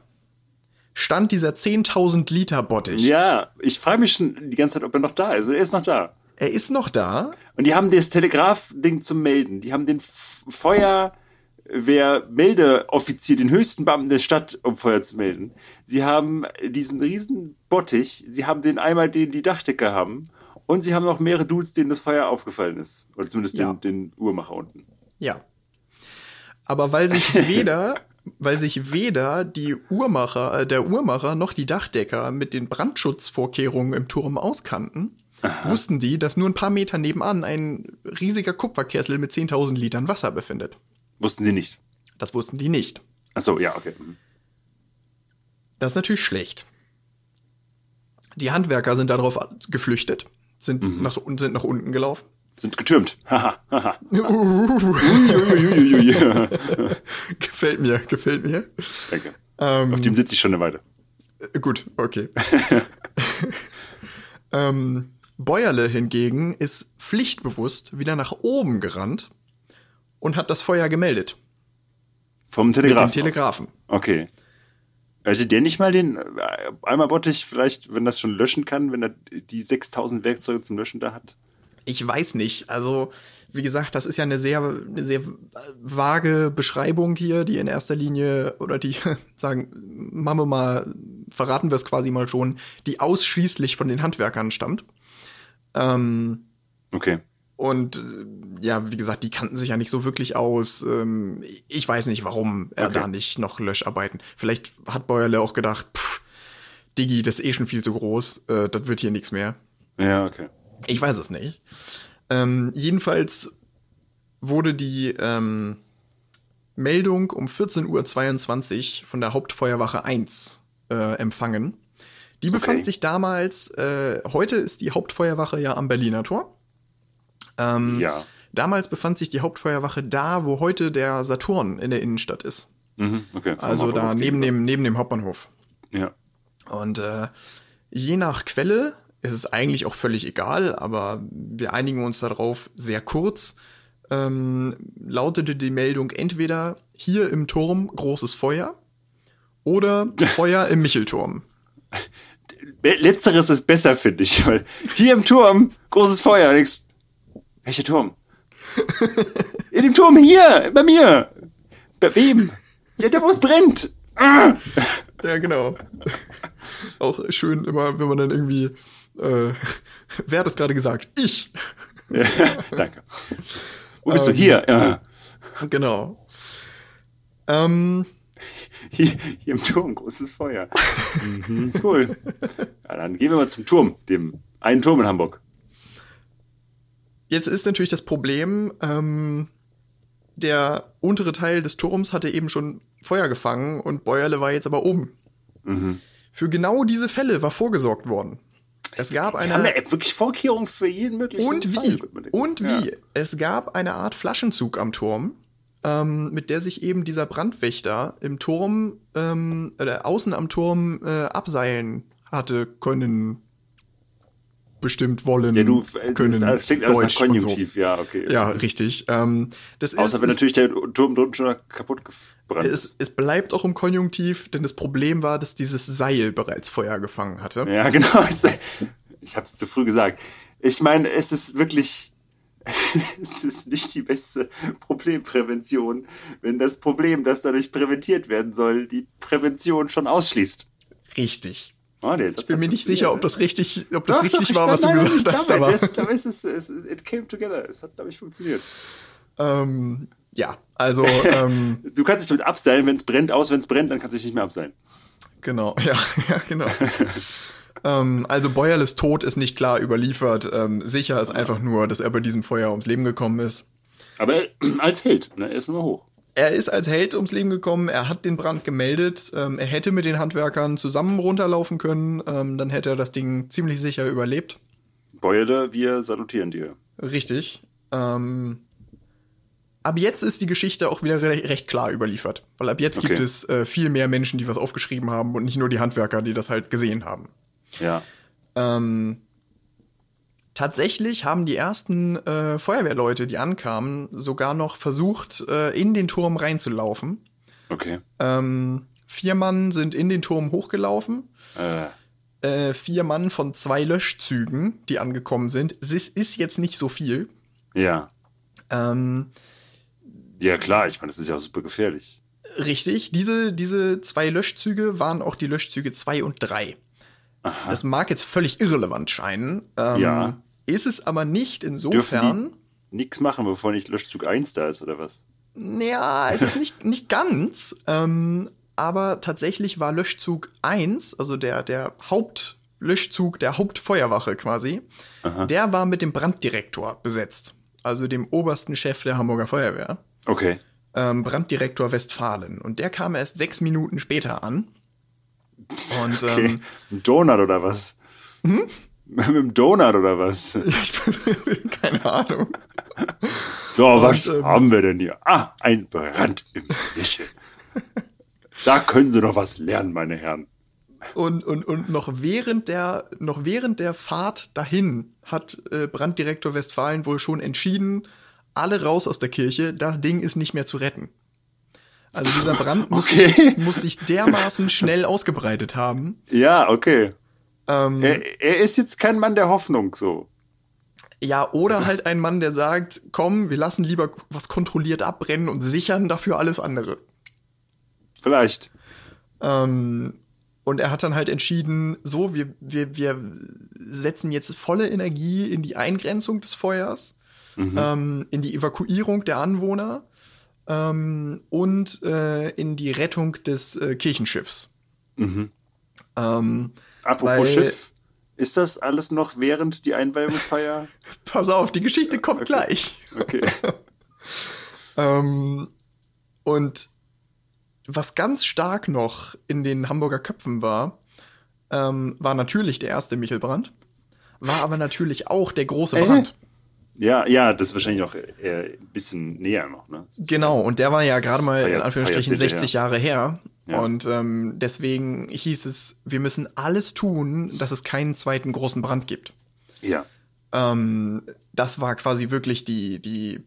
stand dieser 10.000 Liter Bottich. Ja, ich frage mich schon die ganze Zeit, ob er noch da ist. Er ist noch da. Er ist noch da. Und die haben das Telegraph-Ding zum Melden. Die haben den Feuerwehr-Meldeoffizier, den höchsten Beamten der Stadt, um Feuer zu melden. Sie haben diesen riesen Bottich. Sie haben den Eimer, den die Dachdecker haben. Und sie haben noch mehrere Dudes, denen das Feuer aufgefallen ist. Oder zumindest ja. den, den Uhrmacher unten. Ja. Aber weil sich weder weil sich weder die Uhrmacher, äh, der Uhrmacher noch die Dachdecker mit den Brandschutzvorkehrungen im Turm auskannten, Aha. wussten die, dass nur ein paar Meter nebenan ein riesiger Kupferkessel mit 10.000 Litern Wasser befindet. Wussten sie nicht. Das wussten die nicht. Ach so, ja, okay. Mhm. Das ist natürlich schlecht. Die Handwerker sind darauf geflüchtet, sind, mhm. nach, sind nach unten gelaufen, Sind getürmt. Haha, haha. gefällt mir, gefällt mir. Danke. Ähm, Auf dem sitze ich schon eine Weile. Äh, gut, okay. ähm, Bäuerle hingegen ist pflichtbewusst wieder nach oben gerannt und hat das Feuer gemeldet. Vom Telegrafen? Mit dem Telegrafen. Okay. Also der nicht mal den äh, einmal Bottich vielleicht, wenn das schon löschen kann, wenn er die 6000 Werkzeuge zum Löschen da hat? Ich weiß nicht. Also, wie gesagt, das ist ja eine sehr, eine sehr vage Beschreibung hier, die in erster Linie, oder die sagen, machen wir mal, verraten wir es quasi mal schon, die ausschließlich von den Handwerkern stammt. Ähm, okay. Und ja, wie gesagt, die kannten sich ja nicht so wirklich aus. Ähm, ich weiß nicht, warum er okay. da nicht noch Löscharbeiten. Vielleicht hat Bäuerle auch gedacht, pff, Digi, das ist eh schon viel zu groß, äh, das wird hier nichts mehr. Ja, okay. Ich weiß es nicht. Ähm, jedenfalls wurde die ähm, Meldung um 14.22 Uhr von der Hauptfeuerwache 1 äh, empfangen. Die okay. befand sich damals, äh, heute ist die Hauptfeuerwache ja am Berliner Tor. Ähm, ja. Damals befand sich die Hauptfeuerwache da, wo heute der Saturn in der Innenstadt ist. Mhm, okay. Also da neben dem, neben dem Hauptbahnhof. Ja. Und äh, je nach Quelle ist es eigentlich auch völlig egal, aber wir einigen uns darauf sehr kurz. Ähm, lautete die Meldung entweder hier im Turm großes Feuer oder Feuer im Michelturm. Letzteres ist besser, finde ich, weil hier im Turm großes Feuer. Welcher Turm? In dem Turm hier, bei mir. Bei wem? Ja, da wo es brennt. Ja, genau. Auch schön immer, wenn man dann irgendwie äh, wer hat das gerade gesagt? Ich. Ja, danke. Wo bist ähm, du? Hier. Ja. Genau. Ähm, hier, hier, im Turm, großes Feuer. mhm, cool. Ja, dann gehen wir mal zum Turm, dem einen Turm in Hamburg. Jetzt ist natürlich das Problem, ähm, der untere Teil des Turms hatte eben schon Feuer gefangen und Bäuerle war jetzt aber oben. Mhm. Für genau diese Fälle war vorgesorgt worden. Es gab eine. Haben wir wirklich Vorkehrungen für jeden möglichen Und wie? Fall, und wie? Ja. Es gab eine Art Flaschenzug am Turm, ähm, mit der sich eben dieser Brandwächter im Turm, ähm, oder außen am Turm äh, abseilen hatte können bestimmt wollen ja, du, können. Das klingt alles Deutsch nach Konjunktiv, so. ja, okay. Ja, richtig. Ähm, das Außer ist, wenn natürlich der Turm drunten schon kaputt gebrannt es, ist. Es bleibt auch im Konjunktiv, denn das Problem war, dass dieses Seil bereits Feuer gefangen hatte. Ja, genau. Ich habe es zu früh gesagt. Ich meine, es ist wirklich es ist nicht die beste Problemprävention, wenn das Problem, das dadurch präventiert werden soll, die Prävention schon ausschließt. Richtig. Oh, ich bin mir nicht sicher, ob das richtig, ob das doch, richtig doch, war, was du gesagt hast. Aber das, glaube ich, es, es, it came together. Es hat, glaube ich, funktioniert. Ähm, ja, also. Ähm, du kannst dich damit abseilen, wenn es brennt, aus, wenn es brennt, dann kannst du dich nicht mehr abseilen. Genau, ja, ja genau. ähm, also Bäuerles Tod ist nicht klar überliefert. Ähm, sicher ist einfach nur, dass er bei diesem Feuer ums Leben gekommen ist. Aber als Held, ne? er ist immer hoch er ist als Held ums Leben gekommen, er hat den Brand gemeldet, ähm, er hätte mit den Handwerkern zusammen runterlaufen können, ähm, dann hätte er das Ding ziemlich sicher überlebt. Beule, wir salutieren dir. Richtig. Ähm, ab jetzt ist die Geschichte auch wieder re recht klar überliefert, weil ab jetzt okay. gibt es äh, viel mehr Menschen, die was aufgeschrieben haben und nicht nur die Handwerker, die das halt gesehen haben. Ja. Ähm, Tatsächlich haben die ersten äh, Feuerwehrleute, die ankamen, sogar noch versucht, äh, in den Turm reinzulaufen. Okay. Ähm, vier Mann sind in den Turm hochgelaufen. Äh. äh. vier Mann von zwei Löschzügen, die angekommen sind. Es ist jetzt nicht so viel. Ja. Ähm, ja, klar, ich meine, das ist ja auch super gefährlich. Richtig, diese, diese zwei Löschzüge waren auch die Löschzüge 2 und 3. Aha. Das mag jetzt völlig irrelevant scheinen. Ähm, ja. Ist es aber nicht insofern. Nichts machen, bevor nicht Löschzug 1 da ist, oder was? Ja, es ist nicht, nicht ganz. Ähm, aber tatsächlich war Löschzug 1, also der, der Hauptlöschzug der Hauptfeuerwache quasi, Aha. der war mit dem Branddirektor besetzt. Also dem obersten Chef der Hamburger Feuerwehr. Okay. Ähm, Branddirektor Westfalen. Und der kam erst sechs Minuten später an. Und, okay. ähm, Donut oder was? Hm? Mit dem Donut oder was? keine Ahnung. So, Und, was ähm, haben wir denn hier? Ah, ein Brand im Michel. da können Sie noch was lernen, meine Herren. Und, und, und noch, während der, noch während der Fahrt dahin hat äh, Branddirektor Westfalen wohl schon entschieden, alle raus aus der Kirche, das Ding ist nicht mehr zu retten. Also dieser Brand muss, okay. sich, muss sich dermaßen schnell ausgebreitet haben. Ja, okay. Ähm, er, er ist jetzt kein Mann der Hoffnung, so. Ja, oder halt ein Mann, der sagt, komm, wir lassen lieber was kontrolliert abbrennen und sichern dafür alles andere. Vielleicht. Ähm, und er hat dann halt entschieden, so, wir, wir, wir setzen jetzt volle Energie in die Eingrenzung des Feuers, mhm. ähm, in die Evakuierung der Anwohner ähm, und äh, in die Rettung des äh, Kirchenschiffs. Mhm. Ähm, Apropos weil, Schiff, ist das alles noch während die Einweihungsfeier? Pass auf, die Geschichte kommt okay. gleich. Okay. ähm, und was ganz stark noch in den Hamburger Köpfen war, ähm, war natürlich der erste Michelbrand, war aber natürlich auch der große Brand. Äh? Ja, ja, das ist wahrscheinlich auch ein bisschen näher noch. Ne? Genau, und der war ja gerade mal in Anführungsstrichen 60 Jahre her. Ja. Und ähm, deswegen hieß es, wir müssen alles tun, dass es keinen zweiten großen Brand gibt. Ja. Ähm, das war quasi wirklich die, die,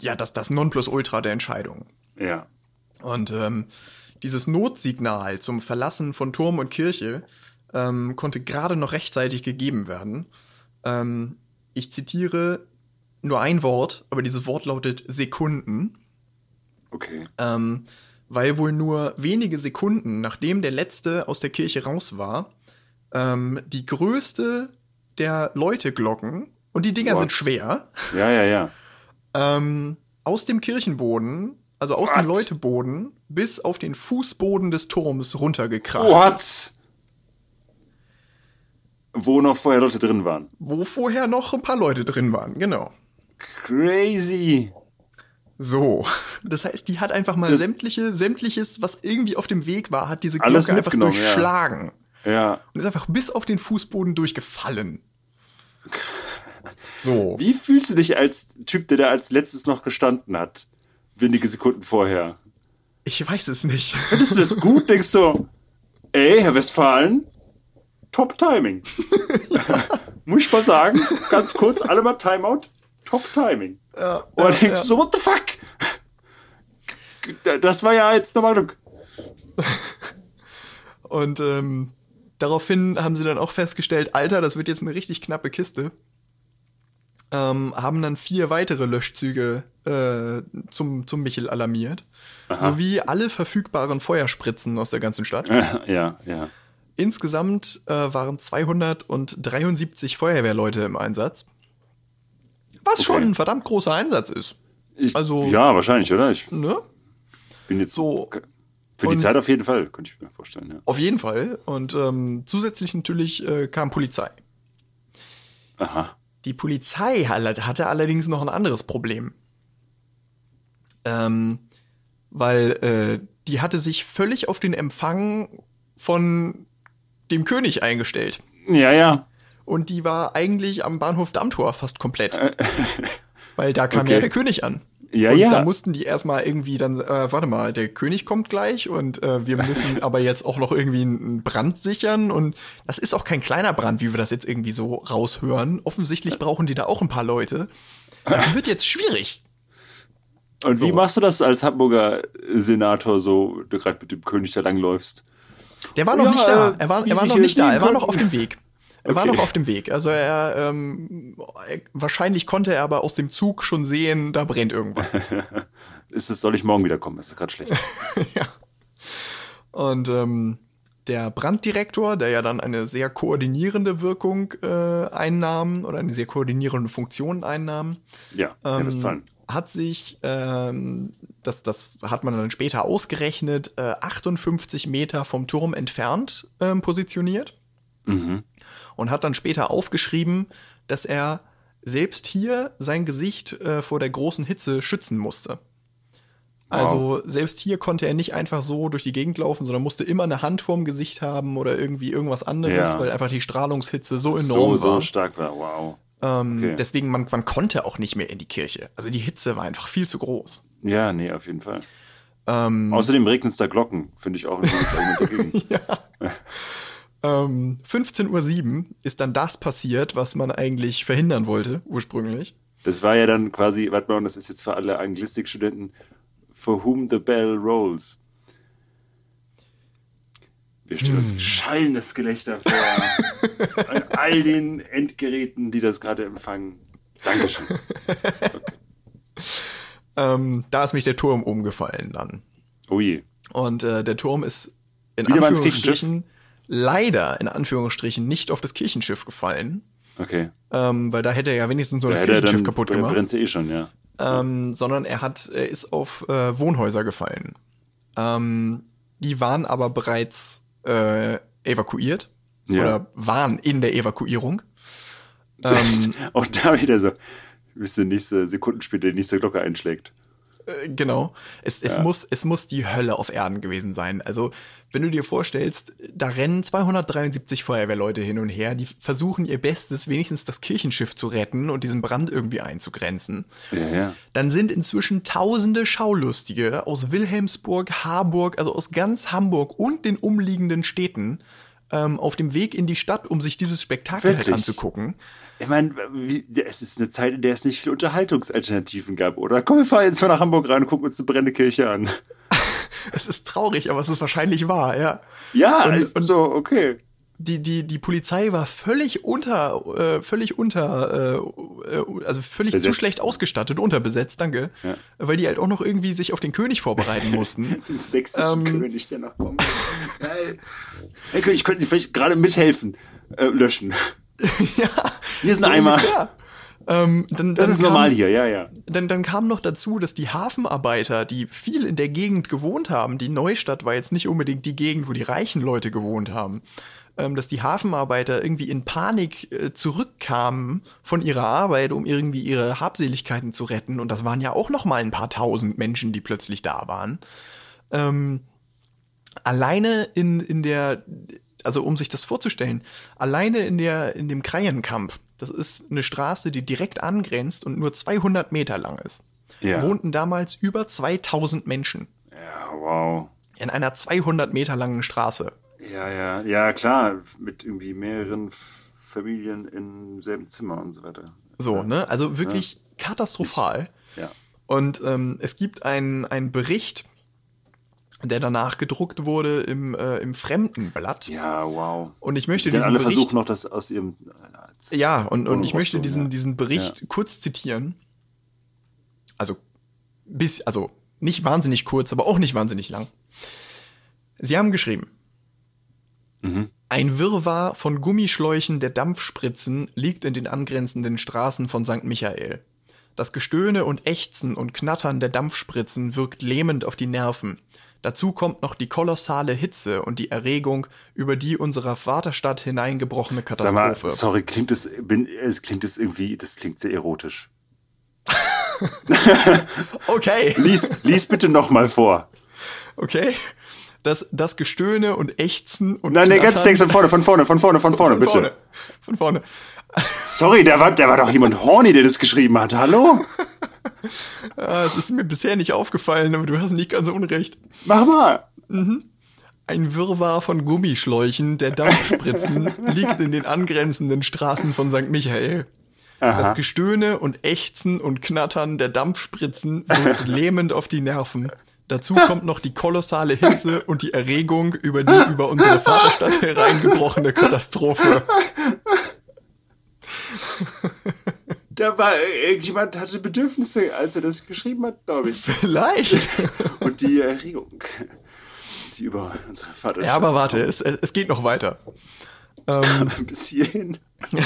ja, das, das Nonplusultra der Entscheidung. Ja. Und ähm, dieses Notsignal zum Verlassen von Turm und Kirche ähm, konnte gerade noch rechtzeitig gegeben werden. Ähm, ich zitiere nur ein Wort, aber dieses Wort lautet Sekunden. Okay. Ähm, weil wohl nur wenige Sekunden, nachdem der letzte aus der Kirche raus war, ähm, die größte der Läuteglocken, und die Dinger What? sind schwer. Ja, ja, ja. ähm, aus dem Kirchenboden, also aus What? dem Läuteboden, bis auf den Fußboden des Turms runtergekracht. What? Wo noch vorher Leute drin waren. Wo vorher noch ein paar Leute drin waren, genau. Crazy. So, das heißt, die hat einfach mal das sämtliche, sämtliches, was irgendwie auf dem Weg war, hat diese Glocke einfach durchschlagen. Ja. ja. Und ist einfach bis auf den Fußboden durchgefallen. So. Wie fühlst du dich als Typ, der da als letztes noch gestanden hat? Wenige Sekunden vorher. Ich weiß es nicht. Findest du das gut? Denkst du, ey, Herr Westfalen, Top Timing. Muss ich mal sagen, ganz kurz, alle mal Timeout. Top Timing. Ja, Und ja, denkst du so, what the fuck? Das war ja jetzt nochmal Glück. Und ähm, daraufhin haben sie dann auch festgestellt, Alter, das wird jetzt eine richtig knappe Kiste. Ähm, haben dann vier weitere Löschzüge äh, zum, zum Michel alarmiert. Aha. Sowie alle verfügbaren Feuerspritzen aus der ganzen Stadt. Ja, ja. Insgesamt äh, waren 273 Feuerwehrleute im Einsatz. Was okay. schon ein verdammt großer Einsatz ist. Ich, also, ja, wahrscheinlich, oder? Ich ne? bin jetzt so. Für die Zeit auf jeden Fall, könnte ich mir vorstellen. Ja. Auf jeden Fall. Und ähm, zusätzlich natürlich äh, kam Polizei. Aha. Die Polizei hatte allerdings noch ein anderes Problem. Ähm, weil äh, die hatte sich völlig auf den Empfang von dem König eingestellt. Ja, ja. Und die war eigentlich am Bahnhof Dammtor fast komplett. Äh. Weil da kam okay. ja der König an. Ja, und ja. Da mussten die erstmal irgendwie dann, äh, warte mal, der König kommt gleich und äh, wir müssen aber jetzt auch noch irgendwie einen Brand sichern und das ist auch kein kleiner Brand, wie wir das jetzt irgendwie so raushören. Offensichtlich brauchen die da auch ein paar Leute. Das wird jetzt schwierig. Und so. wie machst du das als Hamburger Senator so, du gerade mit dem König da langläufst? Der war noch ja, nicht da. Er war, er war noch nicht da. Er war noch auf dem Weg. Er okay. war noch auf dem Weg. Also er, ähm, wahrscheinlich konnte er aber aus dem Zug schon sehen, da brennt irgendwas. ist es, soll ich morgen wiederkommen? Das ist gerade schlecht. ja. Und ähm, der Branddirektor, der ja dann eine sehr koordinierende Wirkung äh, einnahm oder eine sehr koordinierende Funktion einnahm, ja, ähm, hat sich, ähm, das, das hat man dann später ausgerechnet, äh, 58 Meter vom Turm entfernt ähm, positioniert. Mhm. Und hat dann später aufgeschrieben, dass er selbst hier sein Gesicht äh, vor der großen Hitze schützen musste. Also selbst hier konnte er nicht einfach so durch die Gegend laufen, sondern musste immer eine Hand vorm Gesicht haben oder irgendwie irgendwas anderes, ja. weil einfach die Strahlungshitze so enorm so, war. So stark war, wow. Ähm, okay. Deswegen, man, man konnte auch nicht mehr in die Kirche. Also die Hitze war einfach viel zu groß. Ja, nee, auf jeden Fall. Ähm, Außerdem regnet es da Glocken, finde ich auch ja. ähm, 15.07 Uhr ist dann das passiert, was man eigentlich verhindern wollte, ursprünglich. Das war ja dann quasi, warte mal, und das ist jetzt für alle Anglistikstudenten, for whom the bell rolls. Wir stellen uns hm. schallendes Gelächter vor an all den Endgeräten, die das gerade empfangen. Dankeschön. Okay. Ähm, da ist mich der Turm umgefallen dann. Oh je. Und äh, der Turm ist in Wieder Anführungsstrichen leider in Anführungsstrichen nicht auf das Kirchenschiff gefallen. Okay. Ähm, weil da hätte er ja wenigstens nur da das Kirchenschiff kaputt gemacht. Brennt eh schon, ja. Ähm, sondern er hat, er ist auf äh, Wohnhäuser gefallen. Ähm, die waren aber bereits äh, evakuiert ja. oder waren in der Evakuierung. Ähm, auch da wieder so, bis die nächste Sekunden später die nächste Glocke einschlägt. Äh, genau. Es, es, ja. muss, es muss die Hölle auf Erden gewesen sein. Also, wenn du dir vorstellst, da rennen 273 Feuerwehrleute hin und her, die versuchen ihr Bestes, wenigstens das Kirchenschiff zu retten und diesen Brand irgendwie einzugrenzen. Ja, ja. Dann sind inzwischen tausende Schaulustige aus Wilhelmsburg, Harburg, also aus ganz Hamburg und den umliegenden Städten ähm, auf dem Weg in die Stadt, um sich dieses Spektakel halt anzugucken. Ich meine, es ist eine Zeit, in der es nicht viele Unterhaltungsalternativen gab, oder? Komm, wir fahren jetzt mal nach Hamburg rein und gucken uns eine brennende Kirche an. es ist traurig, aber es ist wahrscheinlich wahr, ja. Ja, und, und so, okay. Die, die, die Polizei war völlig unter, äh, völlig unter, äh, äh also völlig Besetzt. zu schlecht ausgestattet, unterbesetzt, danke. Ja. Weil die halt auch noch irgendwie sich auf den König vorbereiten mussten. den sächsischen ähm, König, der noch kommt. Herr König, könnten Sie vielleicht gerade mithelfen? Äh, löschen. ja. Hier ist ein so Eimer. Ähm, dann, das dann ist kam, normal hier, ja, ja. Dann, dann kam noch dazu, dass die Hafenarbeiter, die viel in der Gegend gewohnt haben, die Neustadt war jetzt nicht unbedingt die Gegend, wo die reichen Leute gewohnt haben, ähm, dass die Hafenarbeiter irgendwie in Panik äh, zurückkamen von ihrer Arbeit, um irgendwie ihre Habseligkeiten zu retten. Und das waren ja auch noch mal ein paar tausend Menschen, die plötzlich da waren. Ähm, alleine in, in der also um sich das vorzustellen, alleine in der, in dem Kreienkamp, das ist eine Straße, die direkt angrenzt und nur 200 Meter lang ist, ja. wohnten damals über 2000 Menschen. Ja, wow. In einer 200 Meter langen Straße. Ja, ja, ja, klar, mit irgendwie mehreren Familien im selben Zimmer und so weiter. So, ne? Also wirklich ja. katastrophal. Ja. Und ähm, es gibt einen Bericht, der danach gedruckt wurde im, äh, im Fremdenblatt. Ja, wow. Und ich möchte die diesen alle Bericht, versuchen noch das aus ihrem Ja, und, und ich möchte diesen, ja. diesen Bericht ja. kurz zitieren. Also bis also nicht wahnsinnig kurz, aber auch nicht wahnsinnig lang. Sie haben geschrieben: mhm. Ein Wirrwarr von Gummischläuchen der Dampfspritzen liegt in den angrenzenden Straßen von St. Michael. Das Gestöhne und Ächzen und Knattern der Dampfspritzen wirkt lähmend auf die Nerven. Dazu kommt noch die kolossale Hitze und die Erregung über die unserer Vaterstadt hineingebrochene Katastrophe. Mal, sorry, klingt es, bin, es klingt es irgendwie, das klingt sehr erotisch. okay. Lies, lies bitte noch mal vor. Okay. Das, das Gestöhne und Ächzen und. Nein, der ganze Text von vorne, von vorne, von vorne, von vorne, von bitte. Vorne, von vorne. Sorry, der war, der war doch jemand horny, der das geschrieben hat. Hallo? Ah, es ist mir bisher nicht aufgefallen, aber du hast nicht ganz unrecht. Mach mal. Mhm. Ein Wirrwarr von Gummischläuchen der Dampfspritzen liegt in den angrenzenden Straßen von St. Michael. Aha. Das Gestöhne und Ächzen und Knattern der Dampfspritzen wirkt lähmend auf die Nerven. Dazu kommt noch die kolossale Hitze und die Erregung über die über unsere Vaterstadt hereingebrochene Katastrophe. Da war irgendjemand hatte Bedürfnisse, als er das geschrieben hat, glaube ich. Vielleicht. Und die Erregung, die über unsere Vater. Ja, aber warte, es, es geht noch weiter. Ähm, Bis hierhin.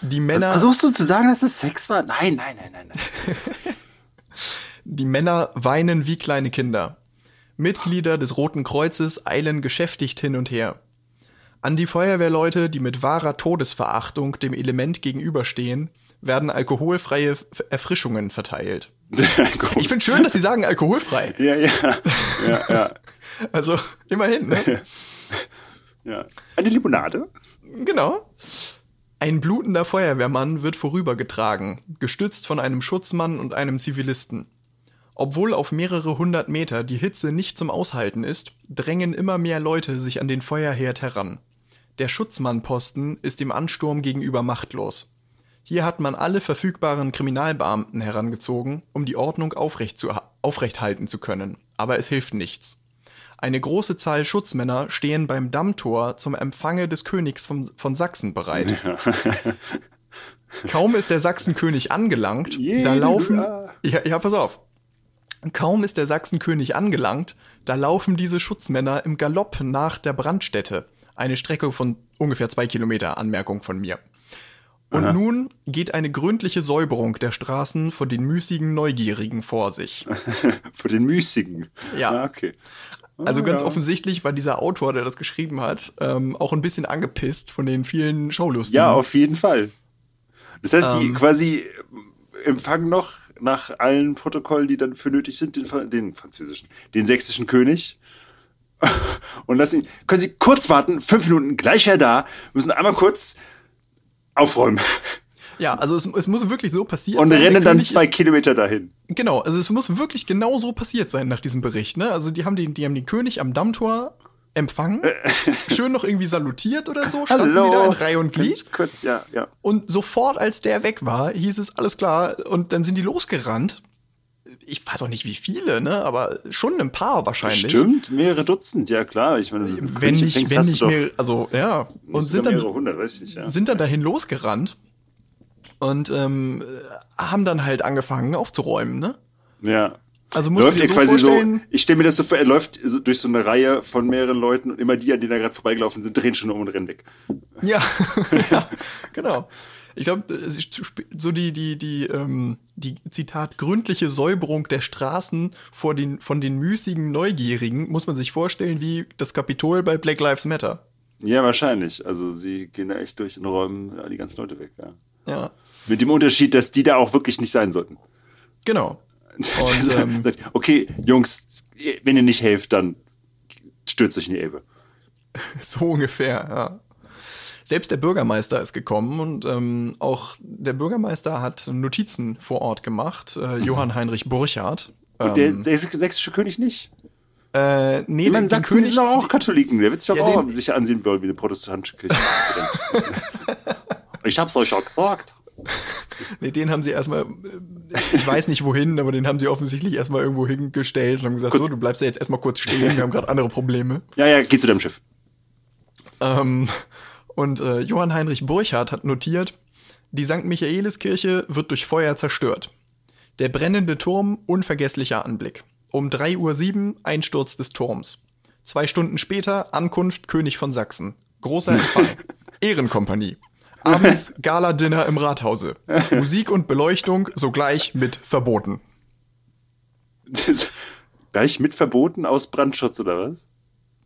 Die Männer. Versuchst du zu sagen, dass es Sex war? Nein, nein, nein, nein, nein. Die Männer weinen wie kleine Kinder. Mitglieder des Roten Kreuzes eilen geschäftigt hin und her. An die Feuerwehrleute, die mit wahrer Todesverachtung dem Element gegenüberstehen, werden alkoholfreie Erfrischungen verteilt. ich finde schön, dass sie sagen alkoholfrei. Ja, ja. ja, ja. also immerhin, ne? Ja. Eine Limonade? Genau. Ein blutender Feuerwehrmann wird vorübergetragen, gestützt von einem Schutzmann und einem Zivilisten. Obwohl auf mehrere hundert Meter die Hitze nicht zum Aushalten ist, drängen immer mehr Leute sich an den Feuerherd heran. Der Schutzmannposten ist dem Ansturm gegenüber machtlos. Hier hat man alle verfügbaren Kriminalbeamten herangezogen, um die Ordnung aufrecht, zu, aufrecht halten zu können. Aber es hilft nichts. Eine große Zahl Schutzmänner stehen beim Dammtor zum Empfange des Königs von, von Sachsen bereit. Ja. Kaum ist der Sachsenkönig angelangt, Jede, da laufen. Ja, ja, pass auf. Kaum ist der Sachsenkönig angelangt, da laufen diese Schutzmänner im Galopp nach der Brandstätte. Eine Strecke von ungefähr zwei Kilometer, Anmerkung von mir. Und Aha. nun geht eine gründliche Säuberung der Straßen vor den müßigen Neugierigen vor sich. vor den müßigen? Ja. Ah, okay. Also ganz ja. offensichtlich war dieser Autor, der das geschrieben hat, ähm, auch ein bisschen angepisst von den vielen Showlustigen. Ja, auf jeden Fall. Das heißt, die ähm, quasi empfangen noch nach allen Protokollen, die dann für nötig sind, den, den französischen, den sächsischen König. Und lassen ihn, können Sie kurz warten, fünf Minuten, gleich her da, müssen einmal kurz aufräumen. Ja, also es, es muss wirklich so passieren. Und sein. rennen dann zwei ist, Kilometer dahin. Genau, also es muss wirklich genau so passiert sein nach diesem Bericht. Ne? Also die haben den, die haben den König am Dammtor empfangen, schön noch irgendwie salutiert oder so, standen Hallo. wieder in Reihe und Glied. Kurz, ja, ja. Und sofort, als der weg war, hieß es alles klar und dann sind die losgerannt. Ich weiß auch nicht, wie viele, ne? Aber schon ein paar wahrscheinlich. Stimmt, mehrere Dutzend, ja klar. Ich meine, wenn nicht, wenn nicht mehr, also ja, und sind dann, hundert, ich, ja. sind dann dahin losgerannt und ähm, haben dann halt angefangen aufzuräumen, ne? Ja. Also muss läuft er so quasi so, ich stelle mir das so vor, er läuft durch so eine Reihe von mehreren Leuten und immer die, an denen er gerade vorbeigelaufen sind, drehen schon um und rennen weg. Ja, ja genau. Ich glaube, so die, die, die, ähm, die, Zitat, gründliche Säuberung der Straßen vor den, von den müßigen Neugierigen muss man sich vorstellen wie das Kapitol bei Black Lives Matter. Ja, wahrscheinlich. Also sie gehen da echt durch und räumen die ganzen Leute weg, ja. Ja. Mit dem Unterschied, dass die da auch wirklich nicht sein sollten. Genau. Und, ähm, okay, Jungs, wenn ihr nicht helft, dann stürzt euch in die Elbe. So ungefähr, ja. Selbst der Bürgermeister ist gekommen und ähm, auch der Bürgermeister hat Notizen vor Ort gemacht, äh, mhm. Johann Heinrich Burchardt. Und der, ähm, der sächsische König nicht? Äh, nee, man sagt, König sind auch Katholiken. Der wird sich ja, auch den, sich ansehen wollen wie eine protestantische Kirche. ich hab's euch auch gesagt. nee, den haben sie erstmal, ich weiß nicht wohin, aber den haben sie offensichtlich erstmal irgendwo hingestellt und haben gesagt, kurz. so, du bleibst ja jetzt erstmal kurz stehen, wir haben gerade andere Probleme. Ja, ja, geh zu deinem Schiff. Ähm, und äh, Johann Heinrich Burchardt hat notiert, die St. Michaeliskirche wird durch Feuer zerstört. Der brennende Turm, unvergesslicher Anblick. Um 3.07 Uhr Einsturz des Turms. Zwei Stunden später Ankunft König von Sachsen. Großer Empfang. Ehrenkompanie. Abends Gala-Dinner im Rathause. Musik und Beleuchtung sogleich mit verboten. Gleich mit verboten aus Brandschutz oder was?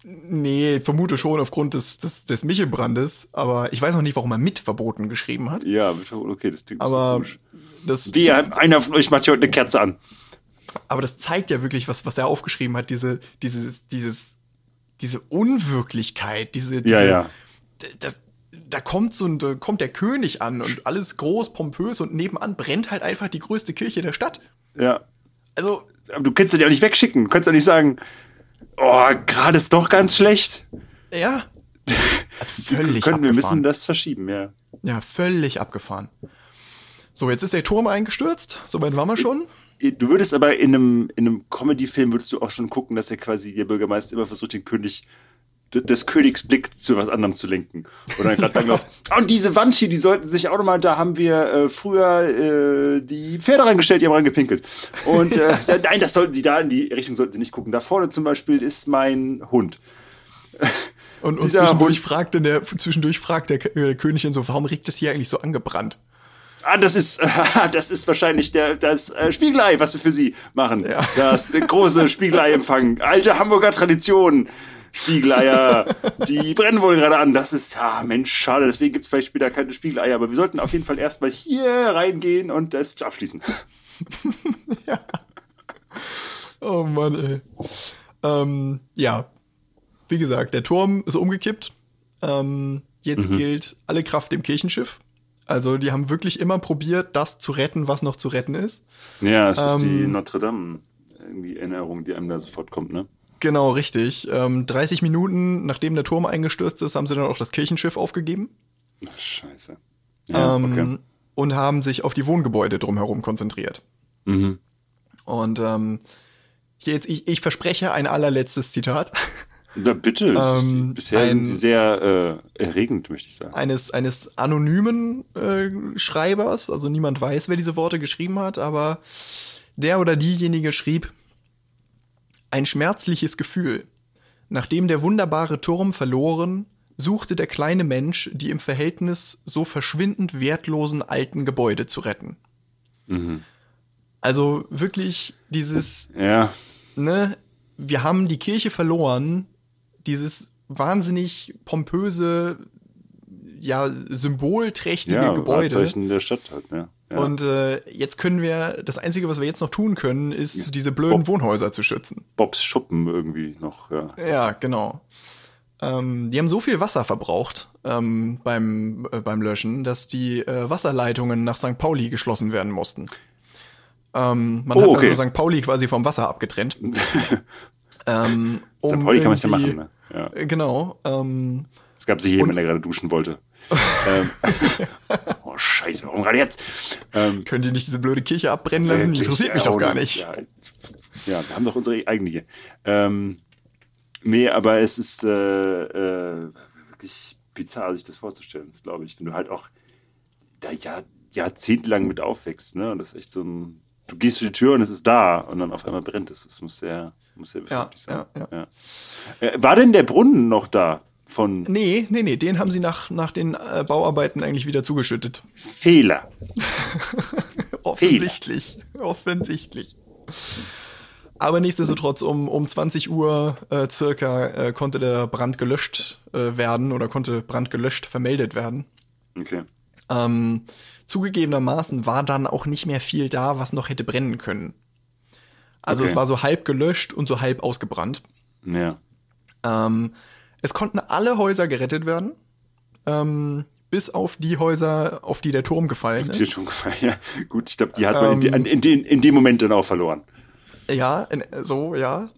Nee, vermute schon aufgrund des, des, des Michelbrandes, aber ich weiß noch nicht, warum er mit verboten geschrieben hat. Ja, okay, das klingt aber das Wie, einer von euch macht hier heute eine Kerze an. Aber das zeigt ja wirklich, was, was er aufgeschrieben hat, diese, dieses, dieses, diese Unwirklichkeit, diese, diese ja, ja. Das, da kommt so ein, da kommt der König an und alles groß, pompös und nebenan brennt halt einfach die größte Kirche der Stadt. Ja. Also. Aber du kannst den ja nicht wegschicken. Du kannst ja nicht sagen, oh, gerade ist doch ganz schlecht. Ja. Also völlig können, wir müssen das verschieben, ja. Ja, völlig abgefahren. So, jetzt ist der Turm eingestürzt. Soweit waren wir schon. Du würdest aber in einem, in einem Comedy-Film würdest du auch schon gucken, dass er quasi der Bürgermeister immer versucht, den König des Königs Blick zu was anderem zu lenken. Oder gerade dann auf, und diese Wand hier, die sollten sich auch nochmal, da haben wir äh, früher äh, die Pferde reingestellt, die haben reingepinkelt. Und äh, nein, das sollten sie da in die Richtung sollten sie nicht gucken. Da vorne zum Beispiel ist mein Hund. Und, und zwischendurch, fragt der, zwischendurch fragt der äh, Königin so, warum riecht das hier eigentlich so angebrannt? Ah, das ist, das ist wahrscheinlich der, das äh, Spiegelei, was wir für Sie machen. Ja. Das große Spiegelei-Empfang. Alte Hamburger Tradition. Spiegeleier, die brennen wohl gerade an. Das ist, ah, Mensch, schade. Deswegen gibt es vielleicht später keine Spiegeleier. Aber wir sollten auf jeden Fall erstmal hier reingehen und das abschließen. ja. Oh Mann, ey. Ähm, ja. Wie gesagt, der Turm ist umgekippt. Ähm, Jetzt mhm. gilt alle Kraft dem Kirchenschiff. Also die haben wirklich immer probiert, das zu retten, was noch zu retten ist. Ja, es ähm, ist die ähm, Notre Dame irgendwie Erinnerung, die einem da sofort kommt, ne? Genau, richtig. Ähm, 30 Minuten nachdem der Turm eingestürzt ist, haben sie dann auch das Kirchenschiff aufgegeben. Ach, scheiße. Ja, ähm, okay. Und haben sich auf die Wohngebäude drumherum konzentriert. Mhm. Und ähm, jetzt, ich, ich verspreche ein allerletztes Zitat. Na bitte, ähm, bisher ein, sind sie sehr äh, erregend, möchte ich sagen. Eines, eines anonymen äh, Schreibers, also niemand weiß, wer diese Worte geschrieben hat, aber der oder diejenige schrieb, ein schmerzliches Gefühl. Nachdem der wunderbare Turm verloren, suchte der kleine Mensch, die im Verhältnis so verschwindend wertlosen alten Gebäude zu retten. Mhm. Also wirklich dieses, ja. ne, wir haben die Kirche verloren, dieses wahnsinnig pompöse, ja, symbolträchtige ja, Gebäude. Wahrzeichen der Stadt halt, ja. Ja. Und äh, jetzt können wir, das Einzige, was wir jetzt noch tun können, ist, ja. diese blöden Bob, Wohnhäuser zu schützen. Bobs Schuppen irgendwie noch, ja. Ja, genau. Ähm, die haben so viel Wasser verbraucht ähm, beim, äh, beim Löschen, dass die äh, Wasserleitungen nach St. Pauli geschlossen werden mussten. Ähm, man oh, hat okay. also St. Pauli quasi vom Wasser abgetrennt. ähm, um St. Pauli kann man es ja machen, ne? Ja. Genau. Ähm, es gab sich jemand, der gerade duschen wollte. Ähm, oh, scheiße, warum gerade jetzt? Ähm, Können die nicht diese blöde Kirche abbrennen lassen? Die interessiert mich doch gar nicht. Ja, ja, wir haben doch unsere eigene hier. Ähm, nee, aber es ist äh, äh, wirklich bizarr, sich das vorzustellen, glaube ich. Wenn du halt auch da Jahr, jahrzehntelang mit aufwächst, ne? Und das ist echt so ein du gehst durch die Tür und es ist da und dann auf einmal brennt es. Das muss sehr, muss sehr befremdlich ja, sein. Ja, ja. Äh, war denn der Brunnen noch da? Von nee, nee, nee, den haben sie nach, nach den äh, Bauarbeiten eigentlich wieder zugeschüttet. Fehler. offensichtlich. Fehler. Offensichtlich. Aber nichtsdestotrotz, um, um 20 Uhr äh, circa äh, konnte der Brand gelöscht äh, werden oder konnte Brand gelöscht vermeldet werden. Okay. Ähm, zugegebenermaßen war dann auch nicht mehr viel da, was noch hätte brennen können. Also okay. es war so halb gelöscht und so halb ausgebrannt. Ja. Ähm, es konnten alle Häuser gerettet werden. Ähm, bis auf die Häuser, auf die der Turm gefallen ist. Die Turm gefallen, ja. Gut, ich glaube, die hat man ähm, in, in, in, in, dem Moment dann auch verloren. Ja, in, so, ja.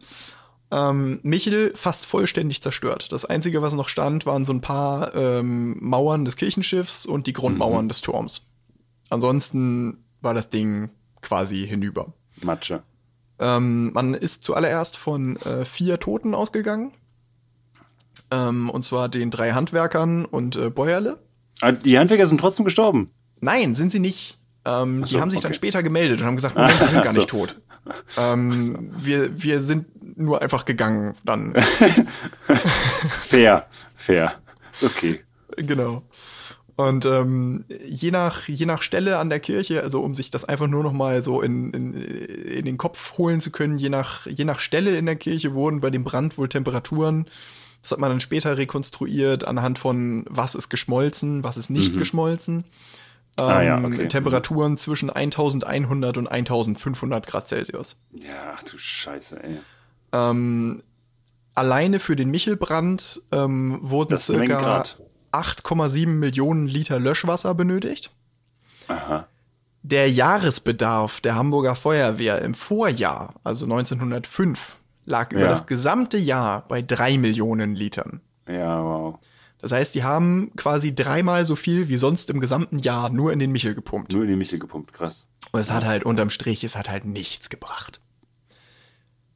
Ähm, Michel fast vollständig zerstört. Das Einzige, was noch stand, waren so ein paar ähm, Mauern des Kirchenschiffs und die Grundmauern mhm. des Turms. Ansonsten war das Ding quasi hinüber. Matsche. Ähm, man ist zuallererst von äh, vier Toten ausgegangen. Ähm, und zwar den drei Handwerkern und äh, Bäuerle. Ah, die Handwerker sind trotzdem gestorben? Nein, sind sie nicht. Ähm, so, die haben sich okay. dann später gemeldet und haben gesagt, Moment, wir sind gar nicht tot. Ähm, wir, wir sind nur einfach gegangen dann. fair, fair. Okay. Genau. Und ähm, je, nach, je nach Stelle an der Kirche, also um sich das einfach nur noch mal so in, in, in den Kopf holen zu können, je nach, je nach Stelle in der Kirche wurden bei dem Brand wohl Temperaturen, das hat man dann später rekonstruiert anhand von, was ist geschmolzen, was ist nicht mhm. geschmolzen. Ähm, ah, ja, okay. Temperaturen zwischen 1100 und 1500 Grad Celsius. Ja, ach du Scheiße, ey. Ähm, alleine für den Michelbrand ähm, wurden das circa 8,7 Millionen Liter Löschwasser benötigt. Aha. Der Jahresbedarf der Hamburger Feuerwehr im Vorjahr, also 1905, lag über das gesamte Jahr bei 3 Millionen Litern. Ja, wow. Das heißt, die haben quasi dreimal so viel wie sonst im gesamten Jahr nur in den Michel gepumpt. Nur in den Michel gepumpt, krass. Und es hat halt unterm Strich, es hat halt nichts gebracht.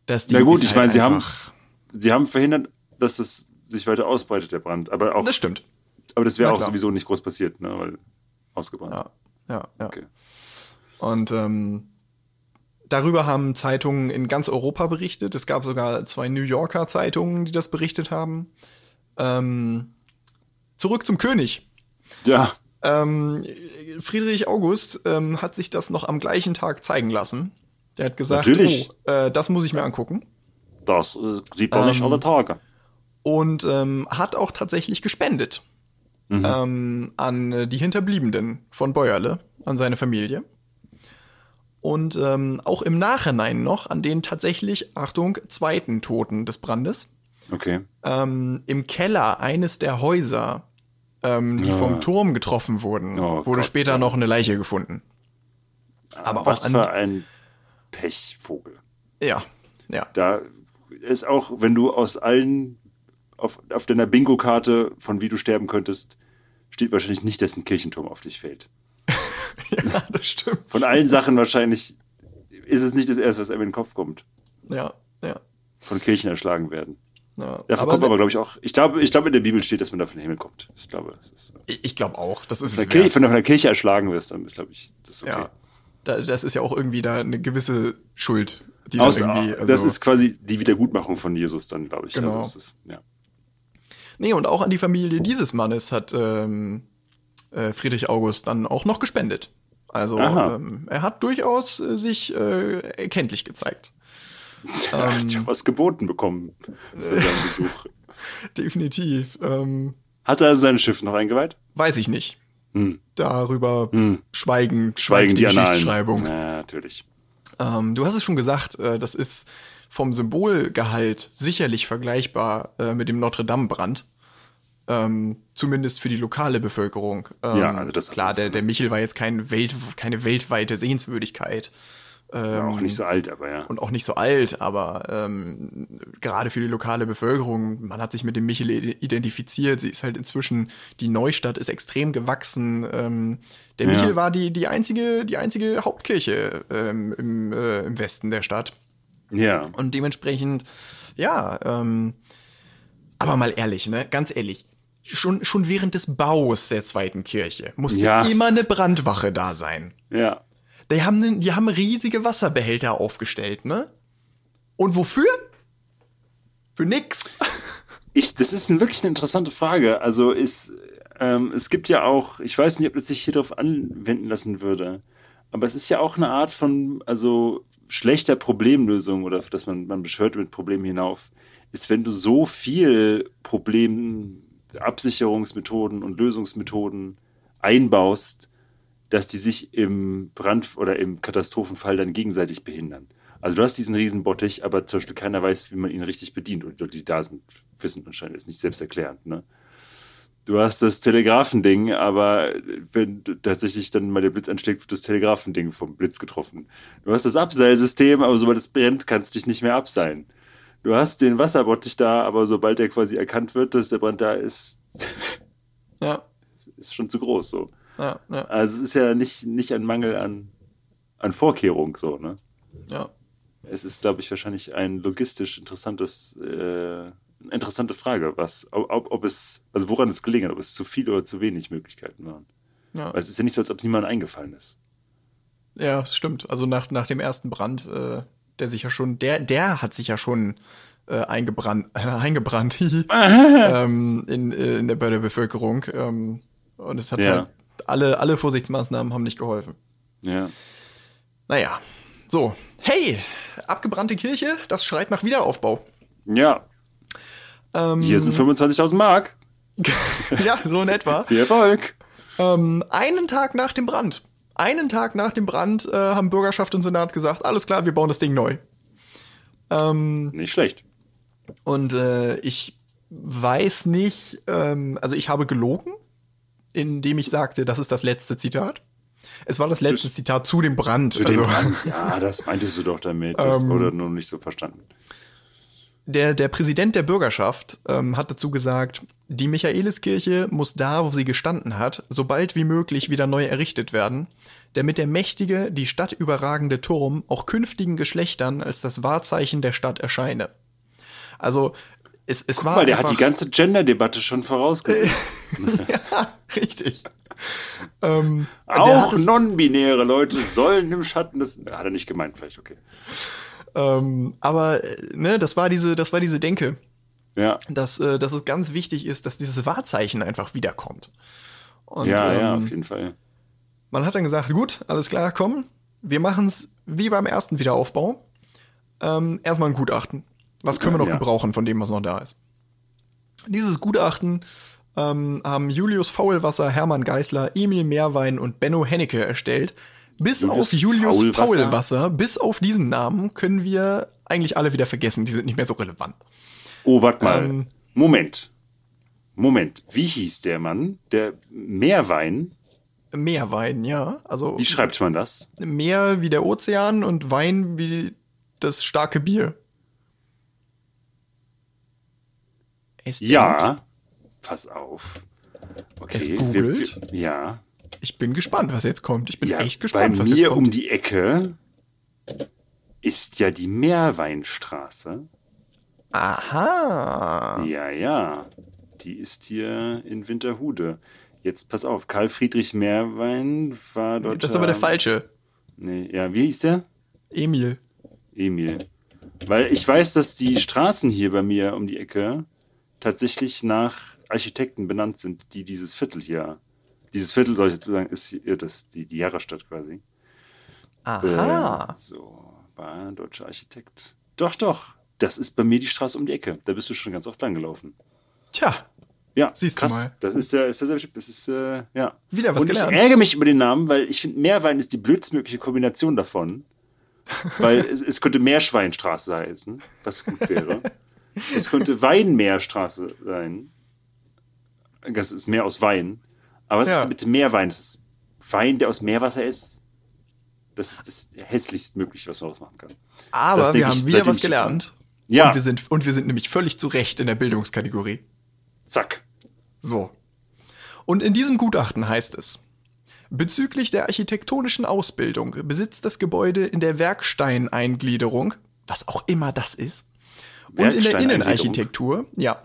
Das Ding Na gut, ich halt meine, sie haben, sie haben verhindert, dass es sich weiter ausbreitet, der Brand. Aber auch, das stimmt. Aber das wäre auch sowieso nicht groß passiert, ne? weil ausgebrannt. Ja, ja, ja. Okay. Und ähm, darüber haben Zeitungen in ganz Europa berichtet. Es gab sogar zwei New Yorker Zeitungen, die das berichtet haben. Ähm, zurück zum König. Ja. Ähm, Friedrich August ähm, hat sich das noch am gleichen Tag zeigen lassen. Der hat gesagt, Natürlich. oh, äh, das muss ich mir angucken. Das äh, sieht man nicht ähm, alle Tage. Und ähm, hat auch tatsächlich gespendet mhm. ähm, an die Hinterbliebenen von Bäuerle, an seine Familie. Und ähm, auch im Nachhinein noch an den tatsächlich, Achtung, zweiten Toten des Brandes. Okay. Ähm, Im Keller eines der Häuser ähm, die ja. vom Turm getroffen wurden, oh, wurde Gott, später ja. noch eine Leiche gefunden. Aber Was für ein Pechvogel. Ja, ja. Da ist auch, wenn du aus allen, auf, auf deiner Bingo-Karte, von wie du sterben könntest, steht wahrscheinlich nicht, dass ein Kirchenturm auf dich fällt. ja, das stimmt. Von allen Sachen wahrscheinlich ist es nicht das Erste, was einem in den Kopf kommt. Ja, ja. Von Kirchen erschlagen werden. Ja, aber kommt aber, glaube ich, auch. Ich glaube, ich glaube, in der Bibel steht, dass man da von den Himmel kommt. Ich glaube, ist, ich, ich glaube auch. Das ist der Kirche, von der Kirche erschlagen wirst, dann ist, glaube ich, das ist okay. Ja, das ist ja auch irgendwie da eine gewisse Schuld, die Aus, da irgendwie. Also, das ist quasi die Wiedergutmachung von Jesus, dann, glaube ich. Also genau. Also, ist, ja. Nee, und auch an die Familie dieses Mannes hat ähm, äh, Friedrich August dann auch noch gespendet. Also ähm, er hat durchaus äh, sich äh, erkenntlich gezeigt. Er hat ähm, was geboten bekommen für seinen Besuch. Definitiv. Ähm, hat er sein Schiff noch eingeweiht? Weiß ich nicht. Hm. Darüber hm. schweigen, schweigen die, die Geschichtsschreibung. Ja, natürlich. Ähm, du hast es schon gesagt, äh, das ist vom Symbolgehalt sicherlich vergleichbar äh, mit dem Notre-Dame-Brand. Ähm, zumindest für die lokale Bevölkerung. Ähm, ja, also das klar, der, der Michel war jetzt kein Welt, keine weltweite Sehenswürdigkeit. Ähm, auch nicht so alt, aber ja. Und auch nicht so alt, aber ähm, gerade für die lokale Bevölkerung, man hat sich mit dem Michel identifiziert. Sie ist halt inzwischen, die Neustadt ist extrem gewachsen. Ähm, der Michel ja. war die, die, einzige, die einzige Hauptkirche ähm, im, äh, im Westen der Stadt. Ja. Und dementsprechend, ja, ähm, aber mal ehrlich, ne, ganz ehrlich, schon, schon während des Baus der zweiten Kirche musste ja. immer eine Brandwache da sein. Ja. Die haben, die haben riesige Wasserbehälter aufgestellt, ne? Und wofür? Für nix. Ich, das ist wirklich eine interessante Frage. Also ist, ähm, es gibt ja auch, ich weiß nicht, ob das sich hier drauf anwenden lassen würde, aber es ist ja auch eine Art von, also schlechter Problemlösung oder dass man, man beschwört mit Problemen hinauf, ist, wenn du so viel Problemabsicherungsmethoden und Lösungsmethoden einbaust, dass die sich im Brand- oder im Katastrophenfall dann gegenseitig behindern. Also du hast diesen Riesenbottich, aber zum Beispiel keiner weiß, wie man ihn richtig bedient. Und die, die da sind, wissen anscheinend ist nicht selbsterklärend. Ne? Du hast das Telegrafending, aber wenn tatsächlich dann mal der Blitz ansteckt, wird das Telegrafending vom Blitz getroffen. Du hast das Abseilsystem, aber sobald es brennt, kannst du dich nicht mehr abseilen. Du hast den Wasserbottich da, aber sobald er quasi erkannt wird, dass der Brand da ist, ja. ist schon zu groß so. Ja, ja. Also es ist ja nicht, nicht ein Mangel an, an Vorkehrung so, ne? Ja. Es ist, glaube ich, wahrscheinlich ein logistisch interessantes, äh, interessante Frage, was, ob, ob es, also woran es gelegen hat, ob es zu viel oder zu wenig Möglichkeiten waren. Ja. Weil es ist ja nicht so, als ob es niemandem eingefallen ist. Ja, das stimmt. Also nach, nach dem ersten Brand, äh, der sich ja schon, der, der hat sich ja schon äh, eingebrannt, äh, eingebrannt ähm, in, äh, in der, bei der Bevölkerung. Ähm, und es hat ja. halt alle, alle Vorsichtsmaßnahmen haben nicht geholfen. Ja. Naja, so. Hey, abgebrannte Kirche, das schreit nach Wiederaufbau. Ja. Ähm, Hier sind 25.000 Mark. ja, so in etwa. Viel Erfolg. Ähm, einen Tag nach dem Brand. Einen Tag nach dem Brand äh, haben Bürgerschaft und Senat gesagt, alles klar, wir bauen das Ding neu. Ähm, nicht schlecht. Und äh, ich weiß nicht, ähm, also ich habe gelogen in dem ich sagte, das ist das letzte Zitat. Es war das letzte das, Zitat zu dem Brand. Zu also, dem Brand. Ja, das meintest du doch damit. Das ähm, wurde nur nicht so verstanden. Der, der Präsident der Bürgerschaft ähm, hat dazu gesagt, die Michaeliskirche muss da, wo sie gestanden hat, so bald wie möglich wieder neu errichtet werden, damit der mächtige, die Stadt überragende Turm auch künftigen Geschlechtern als das Wahrzeichen der Stadt erscheine. Also es, es Guck war mal, der hat die ganze Gender-Debatte schon vorausgesehen. ja, richtig. ähm, Auch non-binäre Leute sollen im Schatten des. Hat er nicht gemeint, vielleicht, okay. Ähm, aber ne, das war diese, das war diese Denke. Ja. Dass, äh, dass es ganz wichtig ist, dass dieses Wahrzeichen einfach wiederkommt. Und, ja, ähm, ja, auf jeden Fall. Man hat dann gesagt, gut, alles klar, komm, wir machen es wie beim ersten Wiederaufbau. Ähm, erstmal ein Gutachten. Was können wir noch ja. gebrauchen von dem, was noch da ist? Dieses Gutachten ähm, haben Julius Faulwasser, Hermann Geißler, Emil Meerwein und Benno Hennecke erstellt. Bis Julius auf Julius Faulwasser. Faulwasser, bis auf diesen Namen können wir eigentlich alle wieder vergessen. Die sind nicht mehr so relevant. Oh, warte mal. Ähm, Moment. Moment, wie hieß der Mann? Der Meerwein? Meerwein, ja. Also wie schreibt man das? Meer wie der Ozean und Wein wie das starke Bier. Es ja, denkt, pass auf. Okay, es googelt. Wir, wir, ja. Ich bin gespannt, was jetzt kommt. Ich bin ja, echt gespannt, was jetzt kommt. Bei mir um die Ecke ist ja die Meerweinstraße. Aha. Ja, ja. Die ist hier in Winterhude. Jetzt pass auf, Karl Friedrich Meerwein war dort. Das ist aber der falsche. Nee, ja, wie hieß der? Emil. Emil. Weil ich weiß, dass die Straßen hier bei mir um die Ecke tatsächlich nach Architekten benannt sind, die dieses Viertel hier. Dieses Viertel, soll ich jetzt sagen, ist hier, das, die, die Jahresstadt quasi. Aha. Äh, so, war ein deutscher Architekt. Doch, doch. Das ist bei mir die Straße um die Ecke. Da bist du schon ganz oft lang gelaufen. Tja. Ja, siehst krass. du mal. Das ist der, ist der das ist, äh, ja. Wieder was Und gelernt. Ich ärgere mich über den Namen, weil ich finde, Meerwein ist die blödstmögliche Kombination davon. weil es, es, könnte Meerschweinstraße heißen, was gut wäre. es könnte Weinmeerstraße sein. Das ist mehr aus Wein. Aber was ja. ist bitte Meerwein? Das ist Wein, der aus Meerwasser ist. Das ist das hässlichst mögliche, was man daraus machen kann. Aber wir haben wieder was gelernt. Ja. Und wir, sind, und wir sind nämlich völlig zu Recht in der Bildungskategorie. Zack. So. Und in diesem Gutachten heißt es, bezüglich der architektonischen Ausbildung besitzt das Gebäude in der Werksteineingliederung, was auch immer das ist, und in der Innenarchitektur, ja,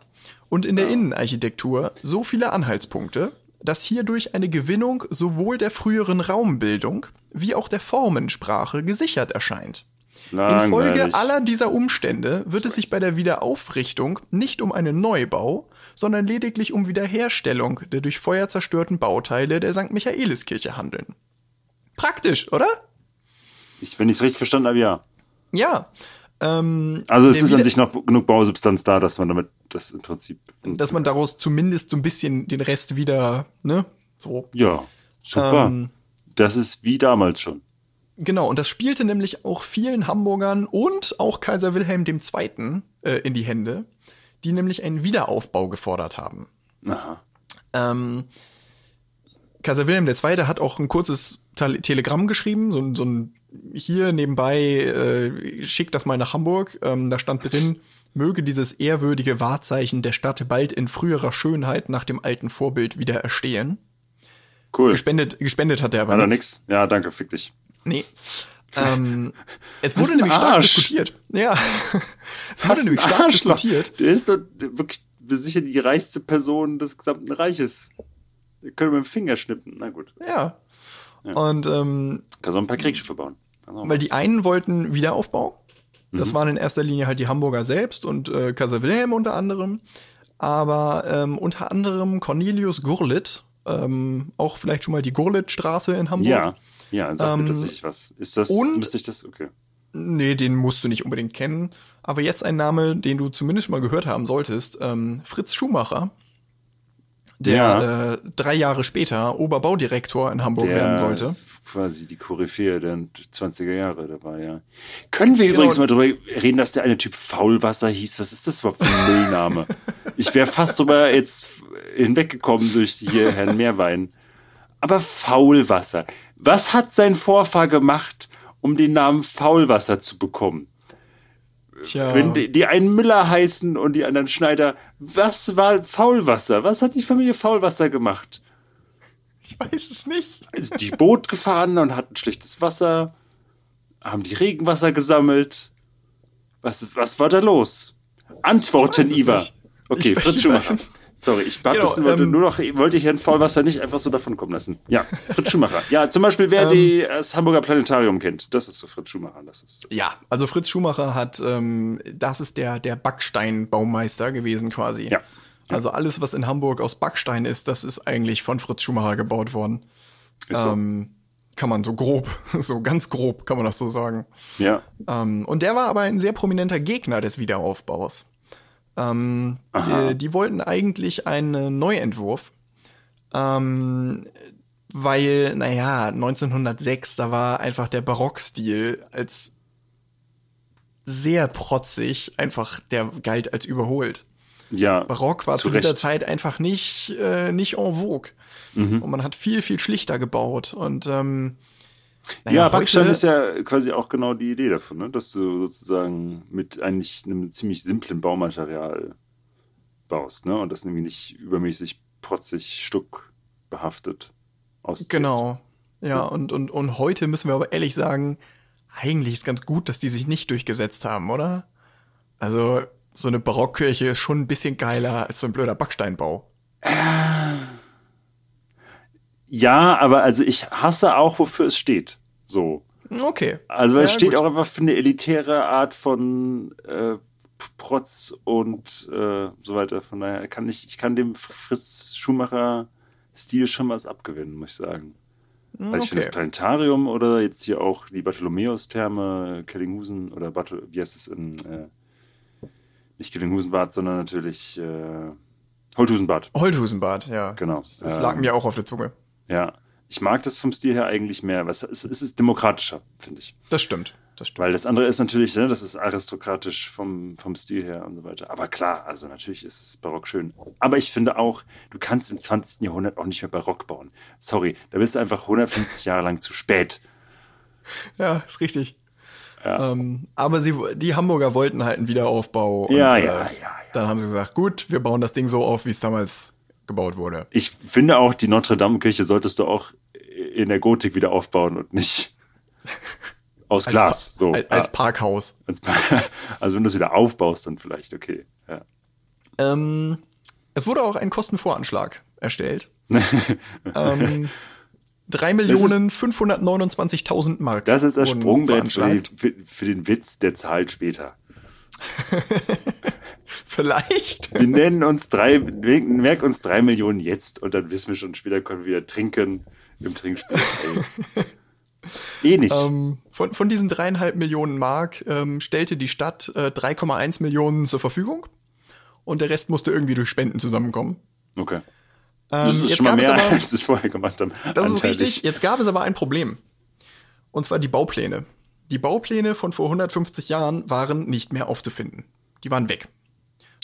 und in der ja. Innenarchitektur so viele Anhaltspunkte, dass hierdurch eine Gewinnung sowohl der früheren Raumbildung wie auch der Formensprache gesichert erscheint. Langweilig. Infolge aller dieser Umstände wird es sich bei der Wiederaufrichtung nicht um einen Neubau, sondern lediglich um Wiederherstellung der durch Feuer zerstörten Bauteile der St. Michaeliskirche handeln. Praktisch, oder? Ich, wenn ich es richtig verstanden habe, ja. Ja. Ähm, also es ist an sich noch genug Bausubstanz da, dass man damit das im Prinzip. Dass man daraus zumindest so ein bisschen den Rest wieder, ne? So. Ja, super. Ähm, das ist wie damals schon. Genau, und das spielte nämlich auch vielen Hamburgern und auch Kaiser Wilhelm II. Äh, in die Hände, die nämlich einen Wiederaufbau gefordert haben. Aha. Ähm, Kaiser Wilhelm II. hat auch ein kurzes Telegramm geschrieben, so, so ein hier nebenbei, äh, schickt das mal nach Hamburg. Ähm, da stand drin, möge dieses ehrwürdige Wahrzeichen der Stadt bald in früherer Schönheit nach dem alten Vorbild wieder erstehen. Cool. Gespendet, gespendet hat er aber nichts. Ja, danke, fick dich. Nee. Ähm, es wurde nämlich stark Arsch. diskutiert. Ja. es wurde nämlich stark Arschloch. diskutiert. Der ist doch wirklich sicher die reichste Person des gesamten Reiches. Wir können mit dem Finger schnippen. Na gut. Ja. ja. Und ähm, kann so ein paar Kriegsschiffe bauen. Weil die einen wollten Wiederaufbau. Das mhm. waren in erster Linie halt die Hamburger selbst und äh, Kaiser Wilhelm unter anderem. Aber ähm, unter anderem Cornelius Gurlitt, ähm, auch vielleicht schon mal die Gurlittstraße in Hamburg. Ja. Ja, sag ähm, mir tatsächlich was. Ist das, und, müsste ich das, okay. Nee, den musst du nicht unbedingt kennen. Aber jetzt ein Name, den du zumindest mal gehört haben solltest. Ähm, Fritz Schumacher, der ja. äh, drei Jahre später Oberbaudirektor in Hamburg der werden sollte. Quasi die Koryphäe der 20er Jahre dabei, ja. Können wir genau. übrigens mal drüber reden, dass der eine Typ Faulwasser hieß? Was ist das überhaupt für ein Müllname? ich wäre fast drüber jetzt hinweggekommen durch hier Herrn Meerwein. Aber Faulwasser. Was hat sein Vorfahr gemacht, um den Namen Faulwasser zu bekommen? Tja. Wenn die, die einen Müller heißen und die anderen Schneider, was war Faulwasser? Was hat die Familie Faulwasser gemacht? Ich weiß es nicht. Sind die Boot gefahren und hatten schlechtes Wasser? Haben die Regenwasser gesammelt? Was, was war da los? Antworten, Iva. Okay, Fritz Schumacher. Sorry, ich genau, wissen, wollte ähm, nur noch, wollte Herrn Faulwasser nicht einfach so davon kommen lassen. Ja, Fritz Schumacher. Ja, zum Beispiel, wer ähm, die, das Hamburger Planetarium kennt, das ist so Fritz Schumacher. Das ist ja, also Fritz Schumacher hat, ähm, das ist der, der Backsteinbaumeister gewesen quasi. Ja. Also alles, was in Hamburg aus Backstein ist, das ist eigentlich von Fritz Schumacher gebaut worden. Ist so. Ähm, kann man so grob, so ganz grob kann man das so sagen. Ja. Ähm, und der war aber ein sehr prominenter Gegner des Wiederaufbaus. Ähm, die, die, wollten eigentlich einen Neuentwurf, ähm, weil, naja, 1906, da war einfach der Barockstil als sehr protzig, einfach, der galt als überholt. Ja. Barock war zu, zu dieser Zeit einfach nicht, äh, nicht en vogue. Mhm. Und man hat viel, viel schlichter gebaut. Und ähm, naja, ja, Backstein ist ja quasi auch genau die Idee davon, ne? dass du sozusagen mit eigentlich einem ziemlich simplen Baumaterial baust, ne? Und das nämlich nicht übermäßig protzig, Stuck behaftet aussieht. Genau. Ja, und, und, und heute müssen wir aber ehrlich sagen, eigentlich ist ganz gut, dass die sich nicht durchgesetzt haben, oder? Also, so eine Barockkirche ist schon ein bisschen geiler als so ein blöder Backsteinbau. Ja, aber also ich hasse auch, wofür es steht. So. Okay. Also weil ja, es steht gut. auch einfach für eine elitäre Art von äh, Protz und äh, so weiter. Von daher kann ich, ich kann dem Fritz Schumacher-Stil schon was abgewinnen, muss ich sagen. Weil okay. ich finde das Planetarium oder jetzt hier auch die Bartholomäus-Therme, Kellinghusen oder Barthol wie heißt es in, äh, nicht Kellinghusenbad, sondern natürlich äh, Holthusenbad. Holthusenbad, ja. Genau. Das lag ähm, mir auch auf der Zunge. Ja. Ich mag das vom Stil her eigentlich mehr. Es ist, es ist demokratischer, finde ich. Das stimmt. Das stimmt. Weil das andere ist natürlich, ne, das ist aristokratisch vom, vom Stil her und so weiter. Aber klar, also natürlich ist es barock schön. Aber ich finde auch, du kannst im 20. Jahrhundert auch nicht mehr barock bauen. Sorry, da bist du einfach 150 Jahre lang zu spät. Ja, ist richtig. Ja. Ähm, aber sie, die Hamburger wollten halt einen Wiederaufbau. Und, ja, ja, äh, ja, ja. Dann haben sie gesagt, gut, wir bauen das Ding so auf, wie es damals gebaut wurde. Ich finde auch, die Notre-Dame-Kirche solltest du auch in der Gotik wieder aufbauen und nicht aus Glas. so. Als, als Parkhaus. Als, also wenn du es wieder aufbaust, dann vielleicht, okay. Ja. Ähm, es wurde auch ein Kostenvoranschlag erstellt. ähm, 3.529.000 Mark. Das ist das Sprungbrett für, für, für, den Witz, der zahlt später. Vielleicht. Wir nennen uns drei, merk uns drei Millionen jetzt und dann wissen wir schon, später können wir trinken im Trinkspiel. eh nicht. Ähm, von, von diesen dreieinhalb Millionen Mark ähm, stellte die Stadt äh, 3,1 Millionen zur Verfügung und der Rest musste irgendwie durch Spenden zusammenkommen. Okay. Ähm, das ist schon mal mehr, aber, als es vorher gemacht haben. Das ist richtig. Jetzt gab es aber ein Problem. Und zwar die Baupläne. Die Baupläne von vor 150 Jahren waren nicht mehr aufzufinden. Die waren weg.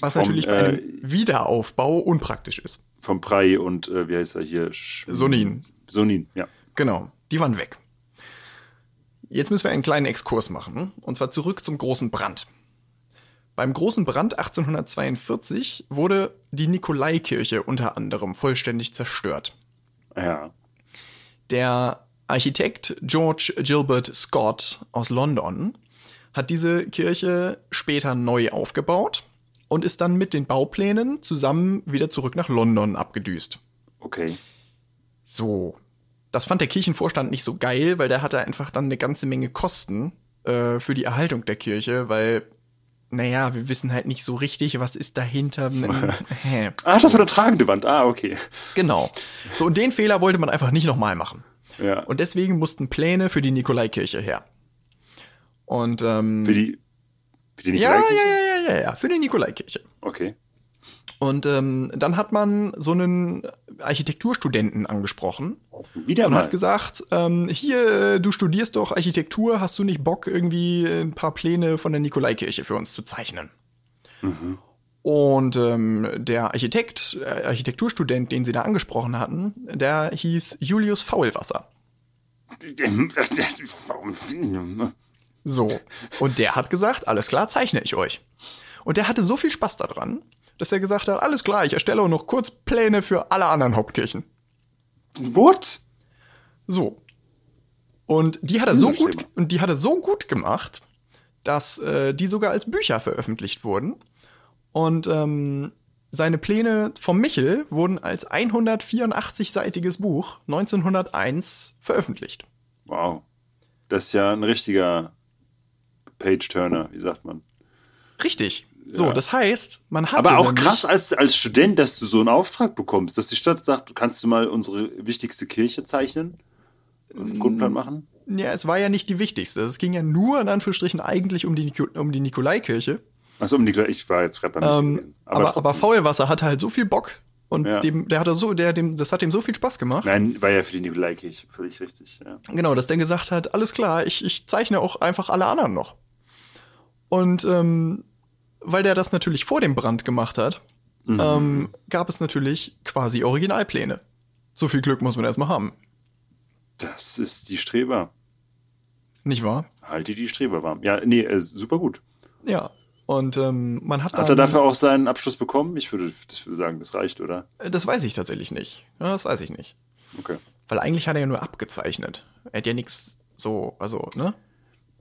Was Vom, natürlich bei einem äh, Wiederaufbau unpraktisch ist. Vom Prei und äh, wie heißt er hier? Sch Sonin. Sonin, ja. Genau. Die waren weg. Jetzt müssen wir einen kleinen Exkurs machen. Und zwar zurück zum großen Brand. Beim großen Brand 1842 wurde die Nikolaikirche unter anderem vollständig zerstört. Ja. Der Architekt George Gilbert Scott aus London hat diese Kirche später neu aufgebaut und ist dann mit den Bauplänen zusammen wieder zurück nach London abgedüst. Okay. So. Das fand der Kirchenvorstand nicht so geil, weil der hatte einfach dann eine ganze Menge Kosten äh, für die Erhaltung der Kirche, weil naja, wir wissen halt nicht so richtig, was ist dahinter. Ach, das war eine tragende Wand. Ah, okay. Genau. So, und den Fehler wollte man einfach nicht nochmal machen. Ja. Und deswegen mussten Pläne für die Nikolaikirche her. Und ähm, für die, für die Nikolaikirche? Ja, ja, ja, ja, ja, für die Nikolaikirche. Okay. Und ähm, dann hat man so einen Architekturstudenten angesprochen. Wieder und mal. hat gesagt, ähm, hier, du studierst doch Architektur, hast du nicht Bock, irgendwie ein paar Pläne von der Nikolaikirche für uns zu zeichnen? Mhm. Und ähm, der Architekt, äh, Architekturstudent, den sie da angesprochen hatten, der hieß Julius Faulwasser. So. Und der hat gesagt, alles klar, zeichne ich euch. Und der hatte so viel Spaß daran, dass er gesagt hat, alles klar, ich erstelle auch noch kurz Pläne für alle anderen Hauptkirchen. What? So. Und die hat er so gut, und die hat er so gut gemacht, dass äh, die sogar als Bücher veröffentlicht wurden. Und ähm, seine Pläne vom Michel wurden als 184-seitiges Buch 1901 veröffentlicht. Wow. Das ist ja ein richtiger Page-Turner, wie sagt man? Richtig. So, ja. das heißt, man hat. Aber auch krass als, als Student, dass du so einen Auftrag bekommst, dass die Stadt sagt, kannst du mal unsere wichtigste Kirche zeichnen? Auf Grundplan machen? Ja, es war ja nicht die wichtigste. Es ging ja nur in Anführungsstrichen eigentlich um die, um die Nikolaikirche. Achso, um Nikolai, ich war jetzt gerade beim ähm, Aber, aber, aber Faulwasser hatte halt so viel Bock und ja. dem, der hatte so, der, dem, das hat ihm so viel Spaß gemacht. Nein, war ja für die Nikolaikirche völlig richtig, ja. Genau, dass der gesagt hat, alles klar, ich, ich zeichne auch einfach alle anderen noch. Und ähm, weil der das natürlich vor dem Brand gemacht hat, mhm. ähm, gab es natürlich quasi Originalpläne. So viel Glück muss man erstmal haben. Das ist die Streber. Nicht wahr? Halte die Streber warm. Ja, nee, äh, super gut. Ja. Und ähm, man hat. Hat er dafür auch seinen Abschluss bekommen? Ich würde, das würde sagen, das reicht, oder? Äh, das weiß ich tatsächlich nicht. Ja, das weiß ich nicht. Okay. Weil eigentlich hat er ja nur abgezeichnet. Er hat ja nichts so, also, ne?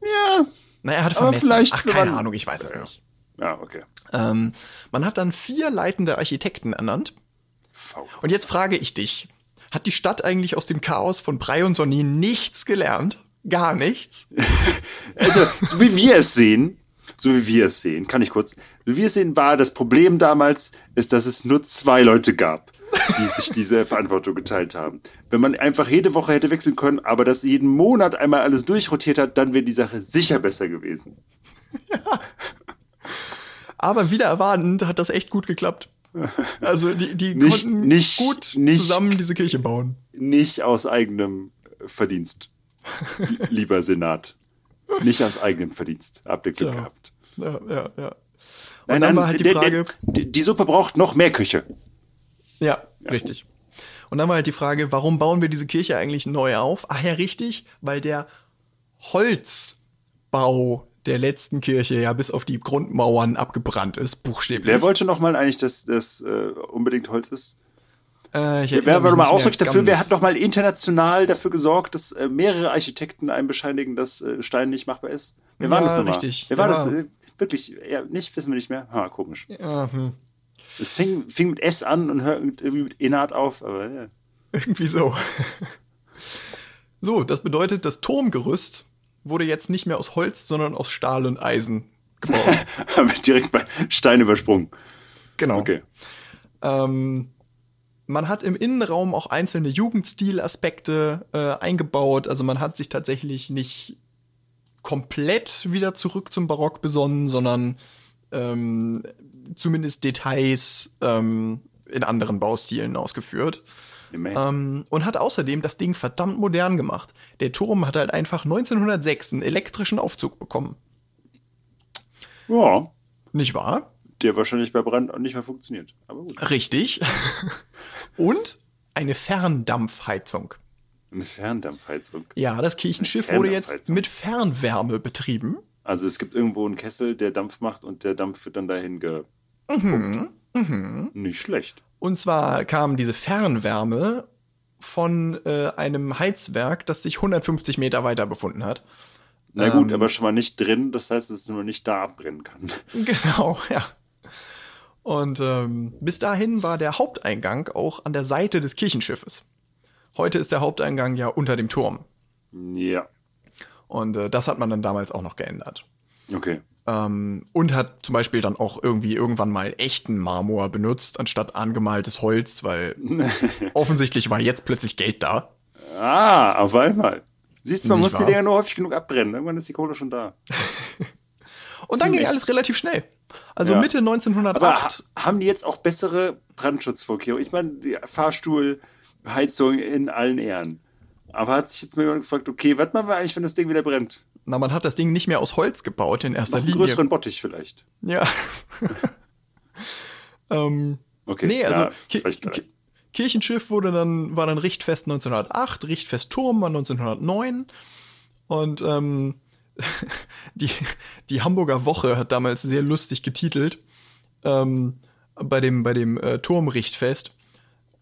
Ja. Naja, er hat vermessen. Vielleicht, Ach, keine Ahnung, ich weiß es ja. nicht. Ja, okay. Ähm, man hat dann vier leitende Architekten ernannt. Und jetzt frage ich dich, hat die Stadt eigentlich aus dem Chaos von Brei und Sonny nichts gelernt? Gar nichts? Also, so wie wir es sehen, so wie wir es sehen, kann ich kurz, so wie wir es sehen, war das Problem damals, ist, dass es nur zwei Leute gab, die sich diese Verantwortung geteilt haben. Wenn man einfach jede Woche hätte wechseln können, aber das jeden Monat einmal alles durchrotiert hat, dann wäre die Sache sicher besser gewesen. Ja. Aber wieder erwartend hat das echt gut geklappt. Also die, die Nicht- konnten nicht- gut nicht- zusammen diese Kirche bauen. Nicht aus eigenem Verdienst, lieber Senat. Nicht aus eigenem Verdienst. Habt ihr Glück Tja. gehabt. Ja, ja, ja. Und Nein, dann nein, war halt die Frage, der- die Suppe braucht noch mehr Küche. Ja, richtig. Und dann war halt die Frage, warum bauen wir diese Kirche eigentlich neu auf? Ach ja, richtig, weil der Holzbau der letzten Kirche ja bis auf die Grundmauern abgebrannt ist, buchstäblich. Wer wollte noch mal eigentlich, dass das äh, unbedingt Holz ist? äh, ich Wer war mich doch mal nicht mehr ausdrücklich dafür? Wer hat noch mal international dafür gesorgt, dass äh, mehrere Architekten einem bescheinigen, dass äh, Stein nicht machbar ist? Wer war Ja, das nochmal? richtig. Wer war Ja. das? Äh, wirklich, ja, nicht, wissen wir nicht mehr. Ha, komisch. Ja, hm. Es fing, fing mit S an und hört irgendwie mit Enat auf, aber ja. Irgendwie so. so, das bedeutet, das Turmgerüst wurde jetzt nicht mehr aus Holz, sondern aus Stahl und Eisen gebaut. Haben wir direkt bei Stein übersprungen. genau. Okay. Ähm, man hat im Innenraum auch einzelne Jugendstilaspekte äh, eingebaut. Also man hat sich tatsächlich nicht komplett wieder zurück zum Barock besonnen, sondern ähm, zumindest Details ähm, in anderen Baustilen ausgeführt. Ähm, und hat außerdem das Ding verdammt modern gemacht. Der Turm hat halt einfach 1906 einen elektrischen Aufzug bekommen. Ja, Nicht wahr? der wahrscheinlich bei Brand nicht mehr funktioniert. Aber gut. Richtig. und eine Ferndampfheizung. Eine Ferndampfheizung. Ja, das Kirchenschiff wurde jetzt mit Fernwärme betrieben. Also es gibt irgendwo einen Kessel, der Dampf macht und der Dampf wird dann dahin ge... Mhm. Nicht schlecht. Und zwar kam diese Fernwärme von äh, einem Heizwerk, das sich 150 Meter weiter befunden hat. Na gut, Ähm. aber schon mal nicht drin, das heißt, dass es nur nicht da abbrennen kann. Genau, ja. Und ähm, bis dahin war der Haupteingang auch an der Seite des Kirchenschiffes. Heute ist der Haupteingang ja unter dem Turm. Ja, Und äh, das hat man dann damals auch noch geändert. okay. Ähm, und hat zum Beispiel dann auch irgendwie irgendwann mal echten Marmor benutzt, anstatt angemaltes Holz, weil offensichtlich war jetzt plötzlich Geld da. Ah, auf einmal. Siehst du, man Nicht muss die wahr? Dinger nur häufig genug abbrennen. Irgendwann ist die Kohle schon da. Und dann ging Ziemlich. alles relativ schnell. Also Ja. Mitte Aber 1908. ha haben die jetzt auch bessere Brandschutzvorkehrungen? Ich meine, die Fahrstuhl, Heizung in allen Ehren. Aber hat sich jetzt mal jemand gefragt, okay, was machen wir eigentlich, wenn das Ding wieder brennt? Na, man hat das Ding nicht mehr aus Holz gebaut in erster Noch einen Linie. größeren Bottich vielleicht. Ja. ähm, Okay, nee, also ja. Kirchenschiff wurde dann, war dann Richtfest 1908, Richtfest Turm war 1909 und ähm, die, die Hamburger Woche hat damals sehr lustig getitelt ähm, bei dem, bei dem äh, Turmrichtfest.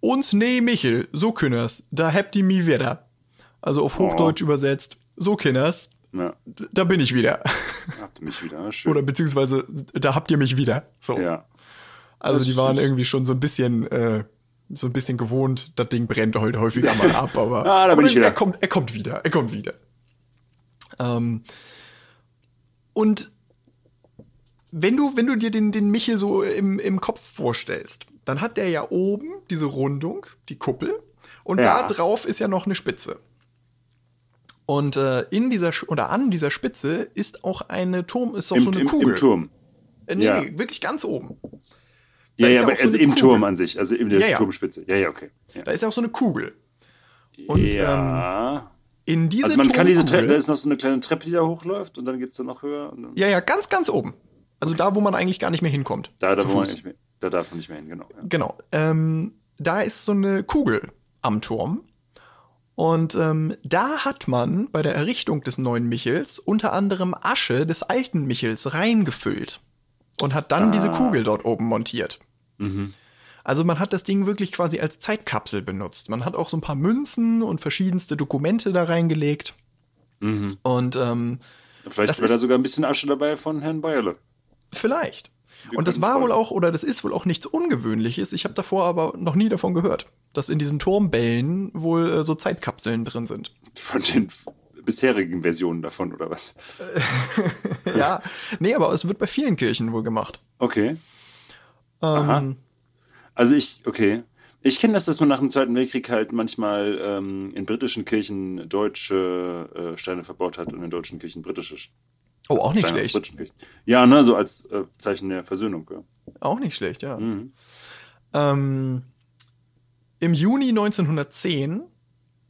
Uns nee Michel, so künners, da habt ihr mi wieder. Also auf Hochdeutsch übersetzt, so Kinners, Ja, da bin ich wieder. habt ihr mich wieder. Schön. Oder beziehungsweise, da habt ihr mich wieder. So. ja. Also Das die waren irgendwie schon so ein bisschen, äh, so ein bisschen gewohnt, das Ding brennt heute häufiger mal ab, aber, Ah, da bin ich wieder. er kommt, er kommt wieder, er kommt wieder. Ähm, und wenn du, wenn du dir den, den Michel so im, im Kopf vorstellst, dann hat der ja oben diese Rundung, die Kuppel, und Ja. da drauf ist ja noch eine Spitze. Und äh, in dieser oder an dieser Spitze ist auch eine Turm, ist auch Im, so eine im, Kugel. Im Turm. Äh, nee, ja. nee, wirklich ganz oben. Ja, ist ja, ja aber so also im Kugel. Turm an sich, also in der Ja, ja. Turmspitze. Ja, ja, okay. Ja. Da ist ja auch so eine Kugel. Und ähm, ja. in diese also man kann diese Treppe, da ist noch so eine kleine Treppe, die da hochläuft und dann geht's dann noch höher. Ja, ja, ganz, ganz oben. Also da, wo man eigentlich gar nicht mehr hinkommt. da, da, wo man nicht mehr, da darf man nicht mehr hin, genau. Ja. Genau. Ähm, da ist so eine Kugel am Turm. Und ähm, da hat man bei der Errichtung des neuen Michels unter anderem Asche des alten Michels reingefüllt und hat dann ah. diese Kugel dort oben montiert. Mhm. Also man hat das Ding wirklich quasi als Zeitkapsel benutzt. Man hat auch so ein paar Münzen und verschiedenste Dokumente da reingelegt. Mhm. Und ähm, vielleicht war da sogar ein bisschen Asche dabei von Herrn Bayerle. Vielleicht. Wir und das war wohl auch, oder das ist wohl auch nichts Ungewöhnliches. Ich habe davor aber noch nie davon gehört, dass in diesen Turmbällen wohl äh, so Zeitkapseln drin sind. Von den bisherigen Versionen davon, oder was? ja, nee, aber es wird bei vielen Kirchen wohl gemacht. Okay. Ähm, also ich, okay. Ich kenne das, dass man nach dem Zweiten Weltkrieg halt manchmal ähm, in britischen Kirchen deutsche äh, Steine verbaut hat und in deutschen Kirchen britische Oh, auch nicht schlecht. Ja, ne, so als äh, Zeichen der Versöhnung. Ja. Auch nicht schlecht, ja. Mhm. Ähm, Im Juni 1910,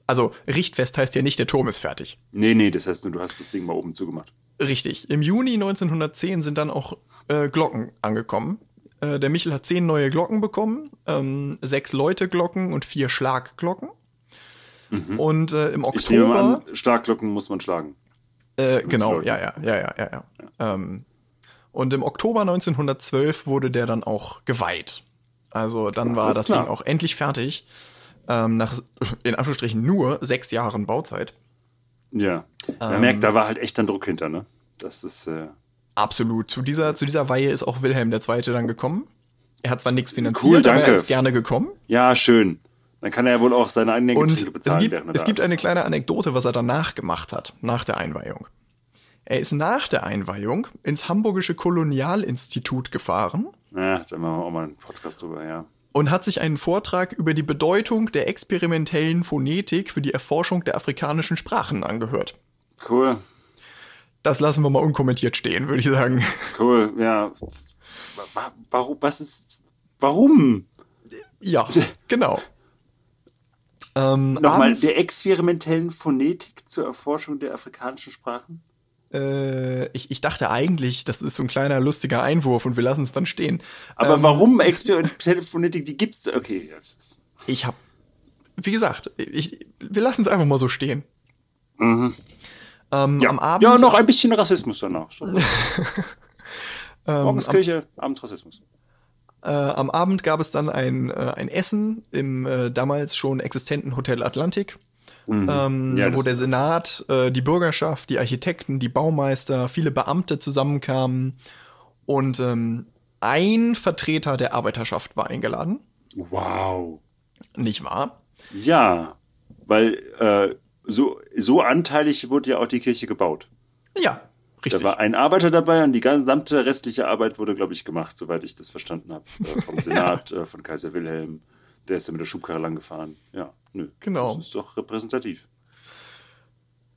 also Richtfest heißt ja nicht, der Turm ist fertig. Nee, nee, das heißt nur, du hast das Ding mal oben zugemacht. Richtig. Im Juni 1910 sind dann auch äh, Glocken angekommen. Äh, der Michel hat zehn neue Glocken bekommen, ähm, sechs Läuteglocken und vier Schlagglocken. Mhm. Und äh, im Oktober. Ich nehme an, Schlagglocken muss man schlagen. Äh, genau, ja, ja, ja, ja, ja. ja. Ähm, und im Oktober 1912 wurde der dann auch geweiht. Also dann war das klar. Ding auch endlich fertig. Ähm, nach in Anführungsstrichen nur sechs Jahren Bauzeit. Ja. Man ähm, merkt, da war halt echt ein Druck hinter, ne? Das ist. Äh absolut. Zu dieser, zu dieser Weihe ist auch Wilhelm II. dann gekommen. Er hat zwar nichts finanziert, cool, aber er ist gerne gekommen. Ja, schön. Dann kann er ja wohl auch seine eigenen Getränke bezahlen. Es gibt, es gibt eine kleine Anekdote, was er danach gemacht hat, nach der Einweihung. Er ist nach der Einweihung ins Hamburgische Kolonialinstitut gefahren. Ja, da machen wir auch mal einen Podcast drüber, ja. Und hat sich einen Vortrag über die Bedeutung der experimentellen Phonetik für die Erforschung der afrikanischen Sprachen angehört. Cool. Das lassen wir mal unkommentiert stehen, würde ich sagen. Cool, ja. Warum? Was ist. Warum? Ja, genau. Ähm, Nochmal, der experimentellen Phonetik zur Erforschung der afrikanischen Sprachen? Äh, ich, ich dachte eigentlich, das ist so ein kleiner lustiger Einwurf und wir lassen es dann stehen. Aber ähm, warum experimentelle Phonetik? Die gibt's. Okay. Ich hab, wie gesagt, ich, wir lassen es einfach mal so stehen. Mhm. Ähm, ja. Am Abend. Ja, noch ein bisschen Rassismus danach. So. Morgens Kirche, Abends Rassismus. Äh, am Abend gab es dann ein, äh, ein Essen im äh, damals schon existenten Hotel Atlantik, mhm. ähm, ja, wo der Senat, äh, die Bürgerschaft, die Architekten, die Baumeister, viele Beamte zusammenkamen und ähm, ein Vertreter der Arbeiterschaft war eingeladen. Wow. Nicht wahr? Ja, weil äh, so, so anteilig wurde ja auch die Kirche gebaut. Ja, Richtig. Da war ein Arbeiter dabei und die gesamte restliche Arbeit wurde, glaube ich, gemacht, soweit ich das verstanden habe. Äh, vom Senat, äh, von Kaiser Wilhelm. Der ist ja mit der Schubkarre lang gefahren. Ja, nö. Genau. Das ist doch repräsentativ.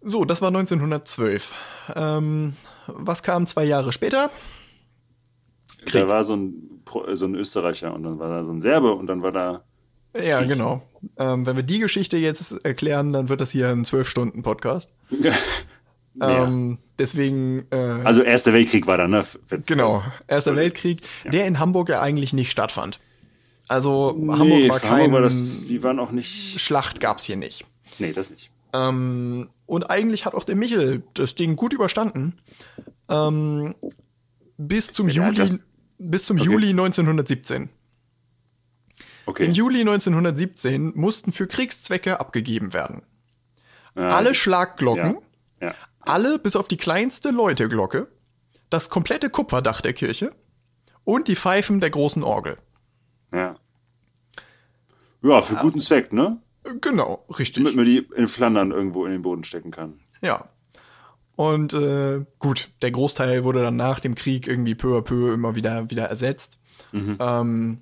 So, das war 1912. Ähm, was kam zwei Jahre später? Krieg. Da war so ein, so ein Österreicher und dann war da so ein Serbe und dann war da. Ja, genau. Ähm, wenn wir die Geschichte jetzt erklären, dann wird das hier ein Zwölf-Stunden-Podcast. Ähm, deswegen. Äh, also Erster Weltkrieg war da, ne? Genau, Erster Weltkrieg, ja. der in Hamburg ja eigentlich nicht stattfand. Also nee, Hamburg war kein. War das, die waren auch nicht. Schlacht gab's hier nicht. Nee, das nicht. Ähm, und eigentlich hat auch der Michel das Ding gut überstanden. Ähm, bis zum ja, Juli, bis zum okay. Juli 1917. Okay. Im Juli 1917 mussten für Kriegszwecke abgegeben werden. Ah, Alle Schlagglocken, ja. Ja alle bis auf die kleinste Läuteglocke, das komplette Kupferdach der Kirche und die Pfeifen der großen Orgel. Ja. Ja, für ja. guten Zweck, ne? Genau, richtig. Damit man die in Flandern irgendwo in den Boden stecken kann. Ja. Und äh, gut, der Großteil wurde dann nach dem Krieg irgendwie peu à peu immer wieder, wieder ersetzt. Mhm. Ähm,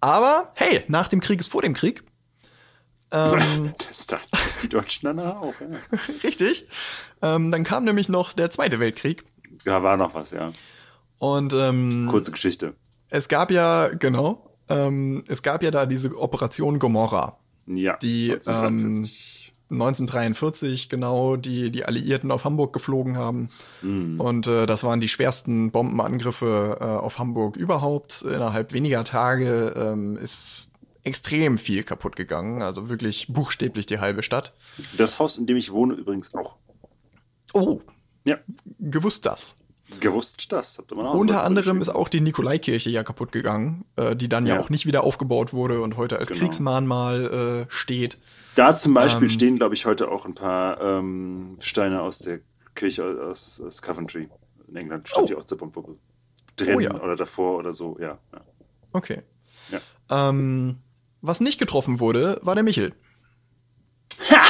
aber hey, nach dem Krieg ist vor dem Krieg. Ähm, das dachten die Deutschen danach auch. Ja. Richtig. Ähm, dann kam nämlich noch der Zweite Weltkrieg. Ja, war noch was, ja. Und ähm, kurze Geschichte. Es gab ja, genau, ähm, es gab ja da diese Operation Gomorra. Ja. Die, ähm, 1943 genau die, die Alliierten auf Hamburg geflogen haben. Mhm. Und äh, das waren die schwersten Bombenangriffe äh, auf Hamburg überhaupt. Innerhalb weniger Tage ähm, ist extrem viel kaputt gegangen. Also wirklich buchstäblich die halbe Stadt. Das Haus, in dem ich wohne, übrigens auch. Oh. Ja. Gewusst das. Gewusst das, habt ihr mal Unter anderem ist auch die Nikolaikirche ja kaputt gegangen, äh, die dann ja. ja. auch nicht wieder aufgebaut wurde und heute als genau. Kriegsmahnmal äh, steht. Da zum Beispiel ähm, stehen, glaube ich, heute auch ein paar ähm, Steine aus der Kirche aus, aus Coventry. In England steht oh. die auch zur Bombe drin oh, ja. oder davor oder so, ja. ja. Okay. Ja. Ähm, was nicht getroffen wurde, war der Michel. Ha!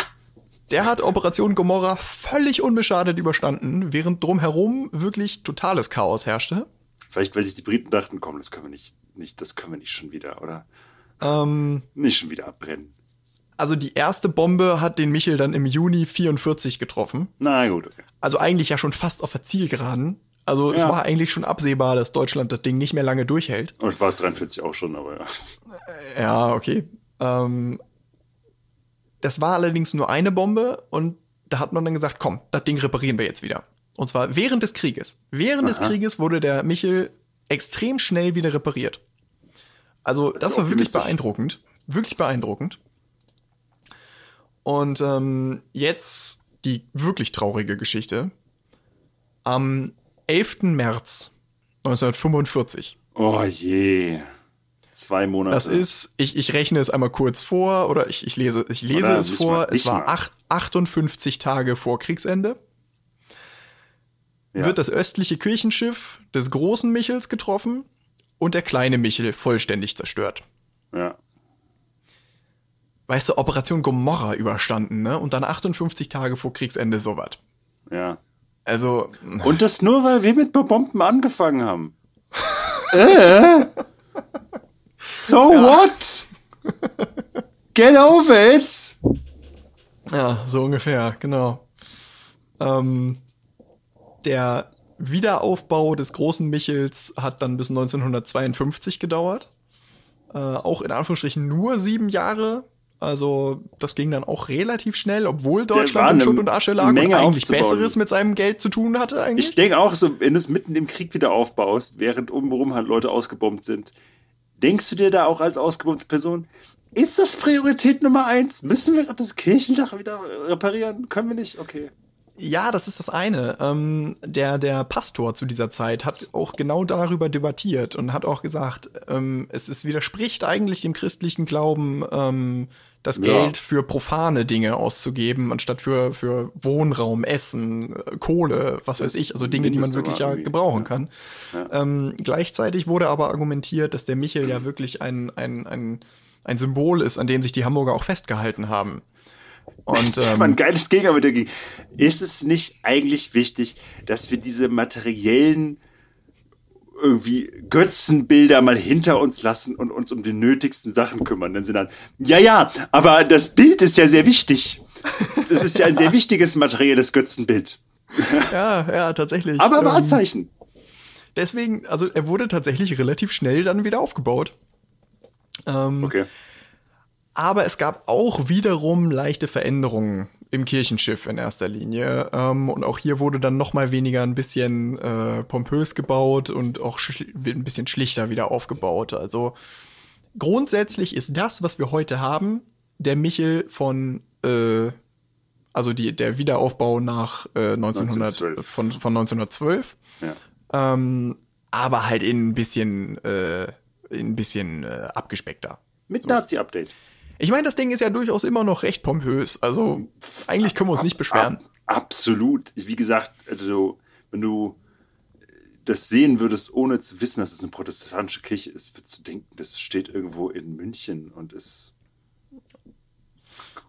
Der hat Operation Gomorra völlig unbeschadet überstanden, während drumherum wirklich totales Chaos herrschte. Vielleicht, weil sich die Briten dachten, komm, das können wir nicht, nicht das können wir nicht schon wieder, oder? Ähm, nicht schon wieder abbrennen. Also die erste Bombe hat den Michel dann im Juni 44 getroffen. Na gut, okay. Also eigentlich ja schon fast auf der Zielgeraden. Also ja. es war eigentlich schon absehbar, dass Deutschland das Ding nicht mehr lange durchhält. Und es war es 43 auch schon, aber ja. Ja, okay. Ähm, das war allerdings nur eine Bombe und da hat man dann gesagt, komm, das Ding reparieren wir jetzt wieder. Und zwar während des Krieges. Während Aha. des Krieges wurde der Michel extrem schnell wieder repariert. Also das war wirklich beeindruckend. Wirklich beeindruckend. Und ähm, jetzt die wirklich traurige Geschichte. Am 11. März 1945. Oh je. Zwei Monate. Das ist, ich, ich rechne es einmal kurz vor oder ich, ich lese, ich lese es vor. Es war acht, 58 Tage vor Kriegsende. Ja. Wird das östliche Kirchenschiff des großen Michels getroffen und der kleine Michel vollständig zerstört. Ja. Weißt du, Operation Gomorra überstanden, ne? Und dann 58 Tage vor Kriegsende sowas. Ja. Also. Und das nur, weil wir mit Bomben angefangen haben. äh? So ja. what? Get over it! Ja, so ungefähr, genau. Ähm, der Wiederaufbau des großen Michels hat dann bis 1952 gedauert. Äh, auch in Anführungsstrichen nur sieben Jahre. Also das ging dann auch relativ schnell, obwohl Deutschland in Schutt und Asche lag Menge und eigentlich Besseres mit seinem Geld zu tun hatte eigentlich. Ich denke auch so, wenn du es mitten im Krieg wieder aufbaust, während umherum halt Leute ausgebombt sind, Denkst du dir da auch als ausgebildete Person, ist das Priorität Nummer eins? Müssen wir das Kirchendach wieder reparieren? Können wir nicht? Okay. Ja, das ist das eine. Ähm, der, der Pastor zu dieser Zeit hat auch genau darüber debattiert und hat auch gesagt, ähm, es, es widerspricht eigentlich dem christlichen Glauben, ähm, das ja. Geld für profane Dinge auszugeben, anstatt für, für Wohnraum, Essen, Kohle, was das weiß ich, also Dinge, die man wirklich ja gebrauchen ja. kann. Ja. Ähm, gleichzeitig wurde aber argumentiert, dass der Michel ja wirklich ein, ein, ein, ein Symbol ist, an dem sich die Hamburger auch festgehalten haben. Und, das ist ähm, ein geiles Gegenargument dagegen. Ist es nicht eigentlich wichtig, dass wir diese materiellen irgendwie Götzenbilder mal hinter uns lassen und uns um die nötigsten Sachen kümmern. Dann sind dann, ja, ja, aber das Bild ist ja sehr wichtig. Das ist ja ein sehr wichtiges materielles Götzenbild. Ja, ja, tatsächlich. Aber ähm, Wahrzeichen. Deswegen, also er wurde tatsächlich relativ schnell dann wieder aufgebaut. Ähm, okay. Aber es gab auch wiederum leichte Veränderungen im Kirchenschiff in erster Linie. Ähm, und auch hier wurde dann noch mal weniger ein bisschen äh, pompös gebaut und auch ein bisschen schlichter wieder aufgebaut. Also grundsätzlich ist das, was wir heute haben, der Michel von äh, also die, der Wiederaufbau nach äh, 1900, 1912. Von, von 1912. Ja. Ähm, aber halt in ein bisschen, äh, in ein bisschen äh, abgespeckter. Mit so. Nazi-Update. Ich meine, das Ding ist ja durchaus immer noch recht pompös. Also eigentlich können wir uns nicht beschweren. absolut. Wie gesagt, also wenn du das sehen würdest, ohne zu wissen, dass es eine protestantische Kirche ist, würdest du denken, das steht irgendwo in München und ist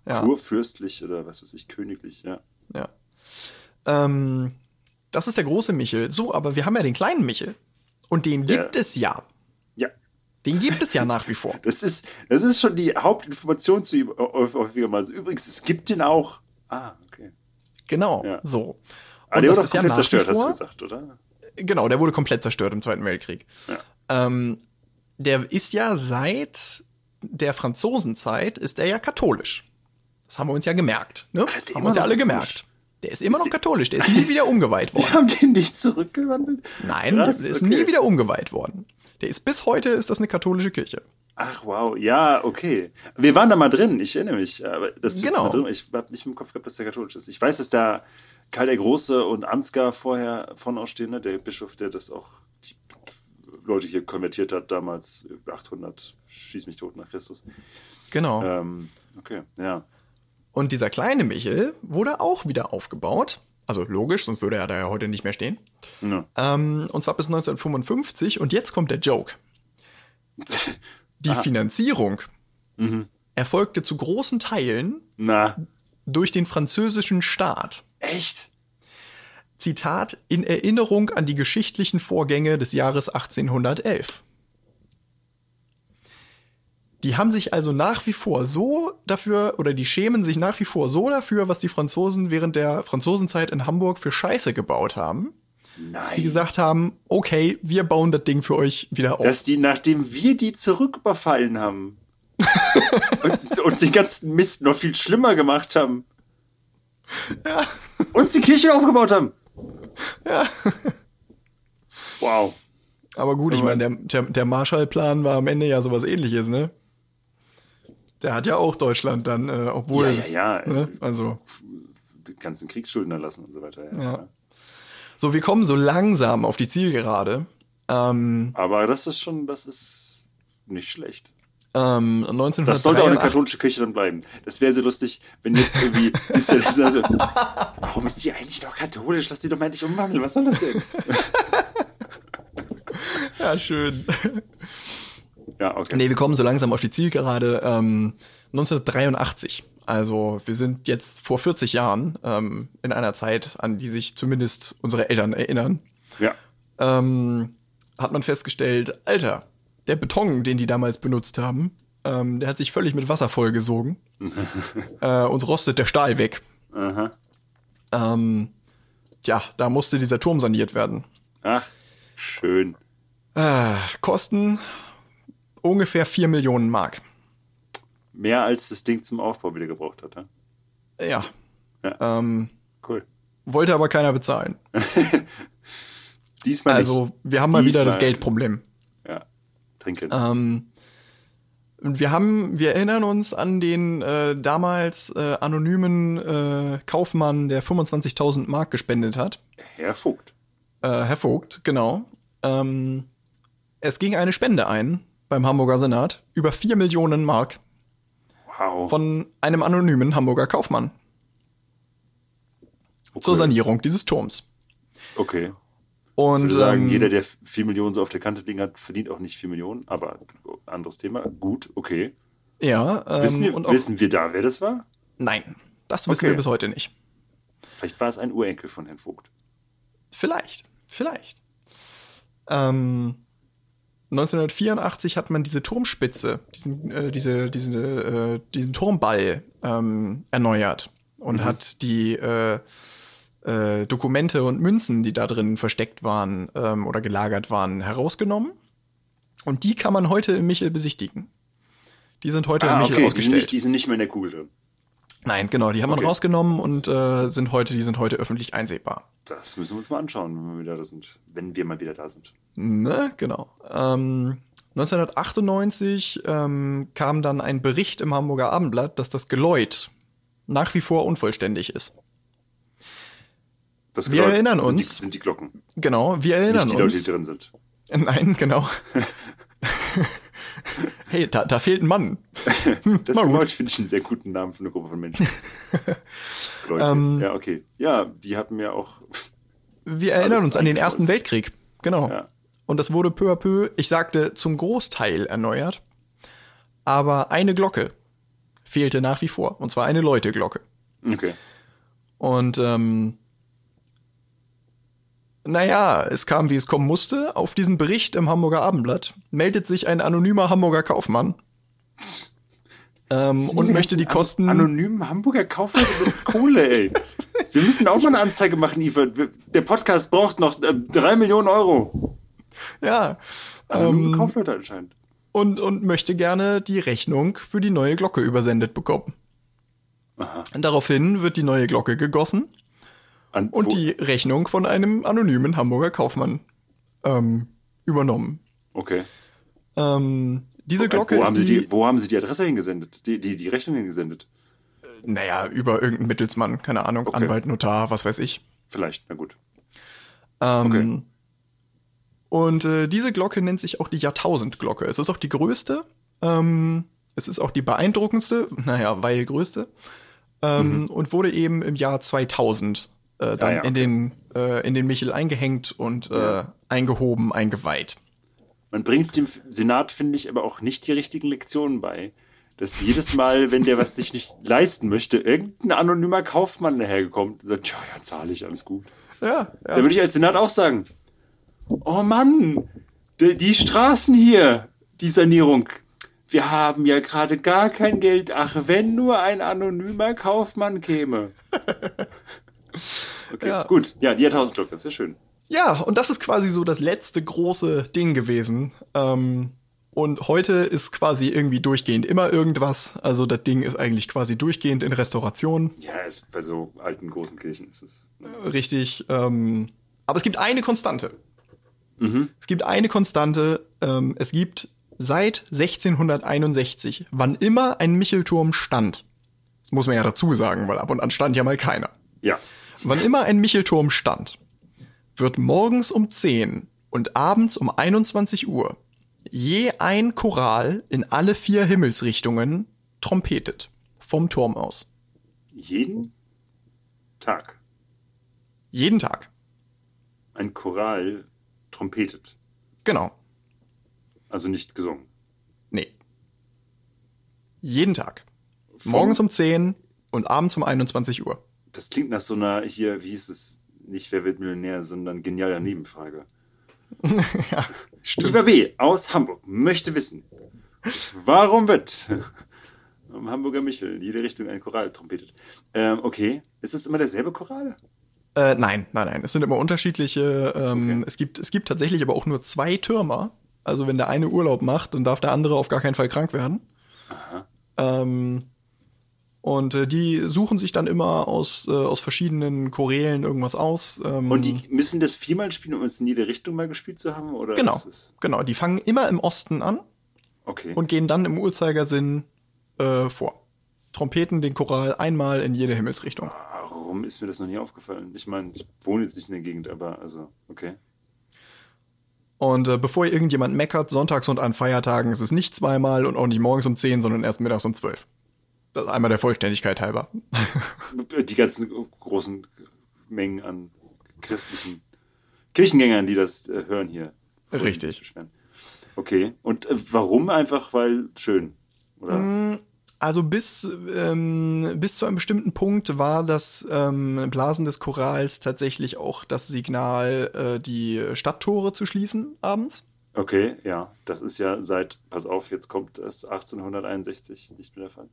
ja. kurfürstlich oder was weiß ich, königlich, ja. Ja. Ähm, das ist der große Michel. So, aber wir haben ja den kleinen Michel. Und den gibt ja. es ja. Den gibt es ja nach wie vor. Das ist, das ist schon die Hauptinformation zu ihm häufiger mal. Übrigens, es gibt den auch. Ah, okay. Genau, ja. so. Aber ah, der wurde komplett ja zerstört, hast du gesagt, oder? Genau, der wurde komplett zerstört im Zweiten Weltkrieg. Ja. Ähm, der ist ja seit der Franzosenzeit ist er ja katholisch. Das haben wir uns ja gemerkt. Ne? Das haben wir uns ja alle gemerkt. Der ist immer ist noch katholisch, der ist nie wieder umgeweiht worden. Wir haben den nicht zurückgewandelt? Nein, Krass, der ist okay. nie wieder umgeweiht worden. Der ist bis heute ist das eine katholische Kirche. Ach wow, ja, okay. Wir waren da mal drin, ich erinnere mich. Aber das genau. Drin, ich habe nicht im Kopf gehabt, dass der katholisch ist. Ich weiß, dass da Karl der Große und Ansgar vorher von ausstehen, ne? der Bischof, der das auch die Leute hier konvertiert hat, damals 800, schieß mich tot nach Christus. Genau. Ähm, okay, ja. Und dieser kleine Michel wurde auch wieder aufgebaut. Also logisch, sonst würde er da ja heute nicht mehr stehen. Ja. Ähm, und zwar bis 1955. Und jetzt kommt der Joke. Die Aha. Finanzierung mhm. erfolgte zu großen Teilen Na. durch den französischen Staat. Echt? Zitat, in Erinnerung an die geschichtlichen Vorgänge des Jahres 1811. Die haben sich also nach wie vor so dafür, oder die schämen sich nach wie vor so dafür, was die Franzosen während der Franzosenzeit in Hamburg für Scheiße gebaut haben. Nein. Dass die gesagt haben, okay, wir bauen das Ding für euch wieder auf. Dass die, nachdem wir die zurücküberfallen haben und, und den ganzen Mist noch viel schlimmer gemacht haben. Ja. Uns die Kirche aufgebaut haben. Ja. Wow. Aber gut, ich meine, der, der, der Marshallplan war am Ende ja sowas ähnliches, ne? Der hat ja auch Deutschland dann, äh, obwohl. Ja, ja, ja. Ne? Also. Die ganzen Kriegsschulden erlassen und so weiter. Ja. ja. So, wir kommen so langsam auf die Zielgerade. Ähm, Aber das ist schon, das ist nicht schlecht. Ähm, 1983, das sollte auch eine katholische Kirche dann bleiben. Das wäre so lustig, wenn jetzt irgendwie. ist ja, also, warum ist die eigentlich noch katholisch? Lass die doch mal endlich umwandeln. Was soll das denn? ja, schön. Ja, okay. Nee, wir kommen so langsam auf die Zielgerade. Ähm, 1983. Also wir sind jetzt vor 40 Jahren ähm, in einer Zeit, an die sich zumindest unsere Eltern erinnern. Ja. Ähm, hat man festgestellt, Alter, der Beton, den die damals benutzt haben, ähm, der hat sich völlig mit Wasser vollgesogen. äh, uns rostet der Stahl weg. Aha. Ähm, tja, da musste dieser Turm saniert werden. Ach, schön. Äh, Kosten ungefähr 4 Millionen Mark. Mehr als das Ding zum Aufbau wieder gebraucht hat, ja? Ja. ja. Ähm, cool. Wollte aber keiner bezahlen. Diesmal Also, nicht. wir haben mal Diesmal. wieder das Geldproblem. Ja. Trinken. Ähm, wir haben, wir erinnern uns an den äh, damals äh, anonymen äh, Kaufmann, der 25.000 Mark gespendet hat. Herr Vogt. Äh, Herr Vogt, genau. Ähm, es ging eine Spende ein beim Hamburger Senat über 4 Millionen Mark. Wow. Von einem anonymen Hamburger Kaufmann. Okay. Zur Sanierung dieses Turms. Okay. Und sagen, ähm, jeder, der 4 Millionen so auf der Kante liegen hat, verdient auch nicht 4 Millionen, aber anderes Thema. Gut, okay. Ja, ähm, wissen, wir, auch, wissen wir da, wer das war? Nein, das wissen okay. wir bis heute nicht. Vielleicht war es ein Urenkel von Herrn Vogt. Vielleicht, vielleicht. Ähm, 1984 hat man diese Turmspitze, diesen, äh, diese, diese, äh, diesen Turmball ähm, erneuert und mhm. hat die äh, äh, Dokumente und Münzen, die da drin versteckt waren ähm, oder gelagert waren, herausgenommen. Und die kann man heute im Michel besichtigen. Die sind heute ah, im Michel okay. ausgestellt. Die, nicht, die sind nicht mehr in der Kugel drin. Nein, genau, die haben okay. man rausgenommen und äh, sind heute, die sind heute öffentlich einsehbar. Das müssen wir uns mal anschauen, wenn wir wieder da sind, wenn wir mal wieder da sind. Ne, genau. Ähm, 1998 ähm, kam dann ein Bericht im Hamburger Abendblatt, dass das Geläut nach wie vor unvollständig ist. Das wir erinnern sind uns. Die, sind die Glocken. Genau, wir erinnern Nicht die uns. Leute, die drin sind. Nein, genau. hey, da, da fehlt ein Mann. das Geläut finde ich einen sehr guten Namen für eine Gruppe von Menschen. ähm, ja, okay. Ja, die hatten ja auch. Wir erinnern uns an den Ersten Weltkrieg. Genau. Ja. Und das wurde peu à peu, ich sagte, zum Großteil erneuert. Aber eine Glocke fehlte nach wie vor. Und zwar eine Läuteglocke. Okay. Und ähm, naja, es kam, wie es kommen musste. Auf diesen Bericht im Hamburger Abendblatt meldet sich ein anonymer Hamburger Kaufmann ähm, und möchte die Kosten. Anonymen Hamburger Kaufmann mit Kohle, ey. Wir müssen auch mal eine Anzeige machen, Iva. Der Podcast braucht noch äh, drei Millionen Euro. Ja. Anonyme ähm, Kaufleute anscheinend. Und, und möchte gerne die Rechnung für die neue Glocke übersendet bekommen. Aha. Daraufhin wird die neue Glocke gegossen An, und die Rechnung von einem anonymen Hamburger Kaufmann ähm, übernommen. Okay. Ähm, diese wo, Glocke wo ist haben die, die, Wo haben Sie die Adresse hingesendet? Die, die, die Rechnung hingesendet? Naja, über irgendeinen Mittelsmann, keine Ahnung, okay. Anwalt, Notar, was weiß ich. Vielleicht, na gut. Ähm, okay. Und äh, diese Glocke nennt sich auch die Jahrtausendglocke. Es ist auch die größte. Ähm, es ist auch die beeindruckendste, naja, weil größte. Ähm, mhm. Und wurde eben im Jahr 2000 äh, dann ja, ja, in, den, äh, in den Michel eingehängt und ja. äh, eingehoben, eingeweiht. Man bringt dem Senat, finde ich, aber auch nicht die richtigen Lektionen bei. Dass jedes Mal, wenn der was sich nicht leisten möchte, irgendein anonymer Kaufmann dahergekommen und sagt, ja, ja, zahle ich, alles gut. Ja, ja. Da würde ich als Senat auch sagen, oh Mann, die, die Straßen hier, die Sanierung, wir haben ja gerade gar kein Geld. Ach, wenn nur ein anonymer Kaufmann käme. Okay, ja. gut. Ja, die Jahrtausendglocke, ist ja schön. Ja, und das ist quasi so das letzte große Ding gewesen. Ähm, und heute ist quasi irgendwie durchgehend immer irgendwas. Also das Ding ist eigentlich quasi durchgehend in Restauration. Ja, bei so alten großen Kirchen ist es. Ne? Richtig. Ähm, aber es gibt eine Konstante. Mhm. Es gibt eine Konstante. Ähm, es gibt seit 1661, wann immer ein Michelturm stand, das muss man ja dazu sagen, weil ab und an stand ja mal keiner. Ja. Wann immer ein Michelturm stand, wird morgens um 10 und abends um 21 Uhr je ein Choral in alle vier Himmelsrichtungen trompetet. Vom Turm aus. Jeden Tag. Jeden Tag. Ein Choral trompetet. Genau. Also nicht gesungen. Nee. Jeden Tag. Vom Morgens um 10 und abends um 21 Uhr. Das klingt nach so einer, hier, wie hieß es, nicht Wer wird Millionär, sondern genialer Nebenfrage. ja, stimmt. Lieber B aus Hamburg möchte wissen, warum wird am Hamburger Michel in jede Richtung ein Choral trompetet? Ähm, okay, ist es immer derselbe Choral? Äh, nein, nein, nein. Es sind immer unterschiedliche. Ähm, okay. es, gibt, es gibt tatsächlich aber auch nur zwei Türmer. Also wenn der eine Urlaub macht, dann darf der andere auf gar keinen Fall krank werden. Aha. Ähm, und äh, die suchen sich dann immer aus, äh, aus verschiedenen Chorälen irgendwas aus. Ähm, und die müssen das viermal spielen, um es in jede Richtung mal gespielt zu haben? Oder genau, genau. Die fangen immer im Osten an okay. und gehen dann im Uhrzeigersinn äh, vor. Trompeten den Choral einmal in jede Himmelsrichtung. Warum ist mir das noch nie aufgefallen? Ich meine, ich wohne jetzt nicht in der Gegend, aber also, okay. Und äh, bevor irgendjemand meckert, sonntags und an Feiertagen ist es nicht zweimal und auch nicht morgens um 10, sondern erst mittags um 12. Das ist einmal der Vollständigkeit halber. Die ganzen großen Mengen an christlichen Kirchengängern, die das äh, hören hier. Richtig. Okay. Und äh, warum einfach? Weil schön, oder? Mm, also bis, ähm, bis zu einem bestimmten Punkt war das ähm, Blasen des Chorals tatsächlich auch das Signal, äh, die Stadttore zu schließen abends. Okay, ja. Das ist ja seit, pass auf, jetzt kommt es 1861 nicht mehr der Fall.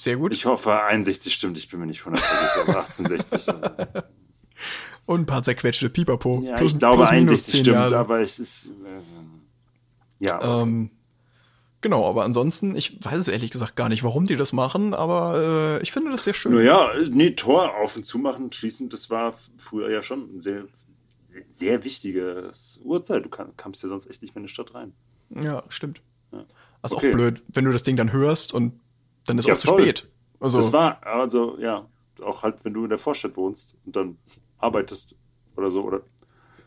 Sehr gut. Ich hoffe, 61 stimmt, ich bin mir nicht hundertprozentig, aber 1860. Und ein paar zerquetschte Pipapo. Ja, plus, ich glaube, 61 stimmt, Jahre. aber es ist. Äh, ja. Ähm, genau, aber ansonsten, ich weiß es ehrlich gesagt gar nicht, warum die das machen, aber äh, ich finde das sehr schön. Naja, nee, Tor auf und zu machen, schließen, das war früher ja schon ein sehr, sehr, sehr wichtiges Uhrzeit. Du kam, kamst ja sonst echt nicht mehr in die Stadt rein. Ja, stimmt. Ja. Also okay. auch blöd, wenn du das Ding dann hörst und dann ist ja, auch zu spät. Also, das war, also ja, auch halt, wenn du in der Vorstadt wohnst und dann arbeitest oder so, oder,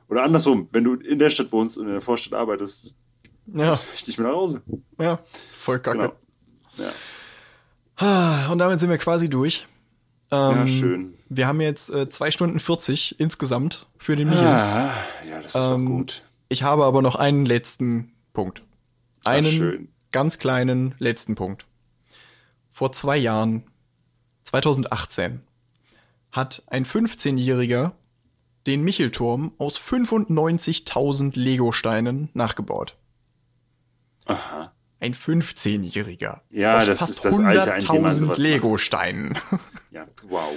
oder andersrum, wenn du in der Stadt wohnst und in der Vorstadt arbeitest, ja. ich nicht mehr nach Hause. Ja, voll kacke. Genau. Ja. Ah, und damit sind wir quasi durch. Ähm, ja, schön. Wir haben jetzt äh, zwei Stunden 40 insgesamt für den Michel. Ah, ja, das ist ähm, gut. Ich habe aber noch einen letzten Punkt. Einen Ach, ganz kleinen letzten Punkt vor zwei Jahren, 2018, hat ein 15-Jähriger den Michelturm aus 95.000 Lego-Steinen nachgebaut. Aha. Ein 15-Jähriger. Ja, aus das fast ist das 100.000 Lego-Steinen. Ja, wow.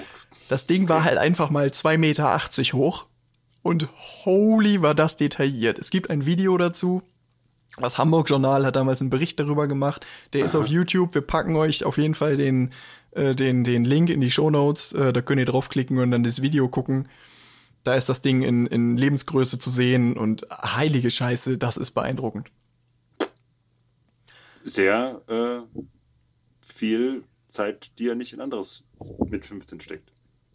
Das Ding war halt einfach mal 2,80 Meter hoch. Und holy war das detailliert. Es gibt ein Video dazu. Das Hamburg Journal hat damals einen Bericht darüber gemacht. Der Aha. ist auf YouTube. Wir packen euch auf jeden Fall den, äh, den, den Link in die Show Notes. Äh, da könnt ihr draufklicken und dann das Video gucken. Da ist das Ding in, in Lebensgröße zu sehen und heilige Scheiße, das ist beeindruckend. Sehr äh, viel Zeit, die er nicht in anderes mit 15 steckt.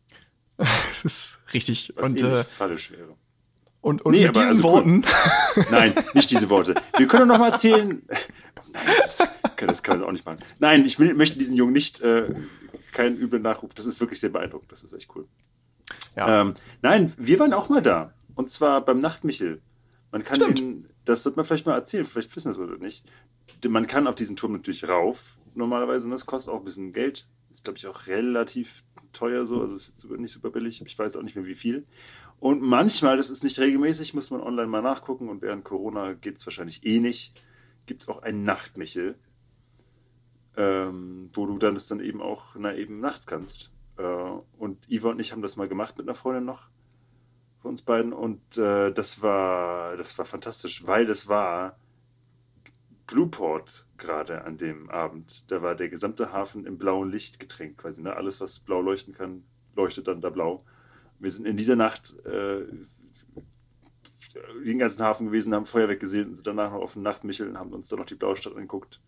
das ist richtig. Was und, äh, falsch wäre. Und, und nee, mit diesen also Worten. Cool. Nein, nicht diese Worte. Wir können noch mal erzählen. Nein, das, das kann man auch nicht machen. Nein, ich will, möchte diesen Jungen nicht äh, keinen üblen Nachruf. Das ist wirklich sehr beeindruckend. Das ist echt cool. Ja. Ähm, nein, wir waren auch mal da. Und zwar beim Nachtmichel. Man kann den, das sollte man vielleicht mal erzählen, vielleicht wissen das oder nicht. Man kann auf diesen Turm natürlich rauf, normalerweise, und das kostet auch ein bisschen Geld. Ist, glaube ich, auch relativ teuer so, also ist jetzt nicht super billig. Ich weiß auch nicht mehr wie viel. Und manchmal, das ist nicht regelmäßig, muss man online mal nachgucken und während Corona geht es wahrscheinlich eh nicht, gibt es auch einen Nachtmichel, ähm, wo du dann das dann eben auch na, eben nachts kannst. Äh, und Iva und ich haben das mal gemacht mit einer Freundin noch von uns beiden und äh, das war das war fantastisch, weil es war Blueport gerade an dem Abend. Da war der gesamte Hafen im blauen Licht getränkt, quasi. Ne? Alles, was blau leuchten kann, leuchtet dann da blau. Wir sind in dieser Nacht äh, den ganzen Hafen gewesen, haben Feuerwerk gesehen und sind danach noch auf den Nachtmichel und haben uns dann noch die blaue Stadt angeguckt.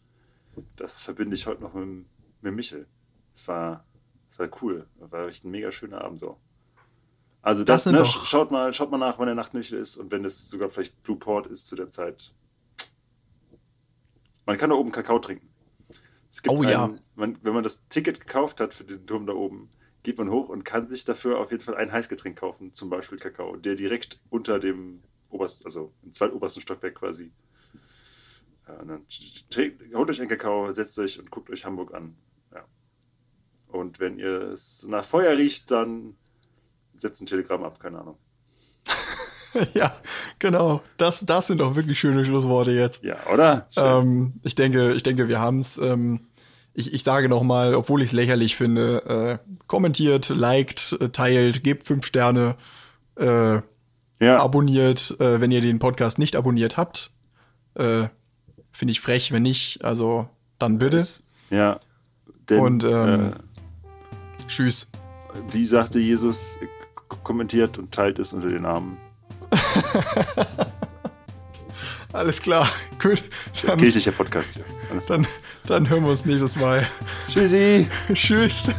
Das verbinde ich heute noch mit, mit Michel. Es war, es war cool. Es war echt ein mega schöner Abend so. Also das, das ne, schaut mal, schaut mal nach, wann der Nachtmichel ist und wenn es sogar vielleicht Blueport ist zu der Zeit, man kann da oben Kakao trinken. oh einen, ja. Man, wenn man das Ticket gekauft hat für den Turm da oben, geht man hoch und kann sich dafür auf jeden Fall ein Heißgetränk kaufen, zum Beispiel Kakao, der direkt unter dem obersten, also im zweitobersten Stockwerk quasi. Ja, und dann holt euch einen Kakao, setzt euch und guckt euch Hamburg an. Ja. Und wenn ihr es nach Feuer riecht, dann setzt ein Telegramm ab, keine Ahnung. ja, genau. Das, das sind doch wirklich schöne Schlussworte jetzt. Ja, oder? Ähm, ich denke, ich denke, wir haben es. Ähm, ich, ich sage noch mal, obwohl ich es lächerlich finde, äh, kommentiert, liked, äh, teilt, gebt fünf Sterne, äh, ja. abonniert, äh, wenn ihr den Podcast nicht abonniert habt. Äh, Finde ich frech, wenn nicht. Also dann bitte. Ja. Denn, Und ähm, äh, tschüss. Wie sagte Jesus, kommentiert und teilt es unter den Armen. Alles klar, gut. Dann, Kirchlicher Podcast. Ja. Dann, dann hören wir uns nächstes Mal. Tschüssi. Tschüss.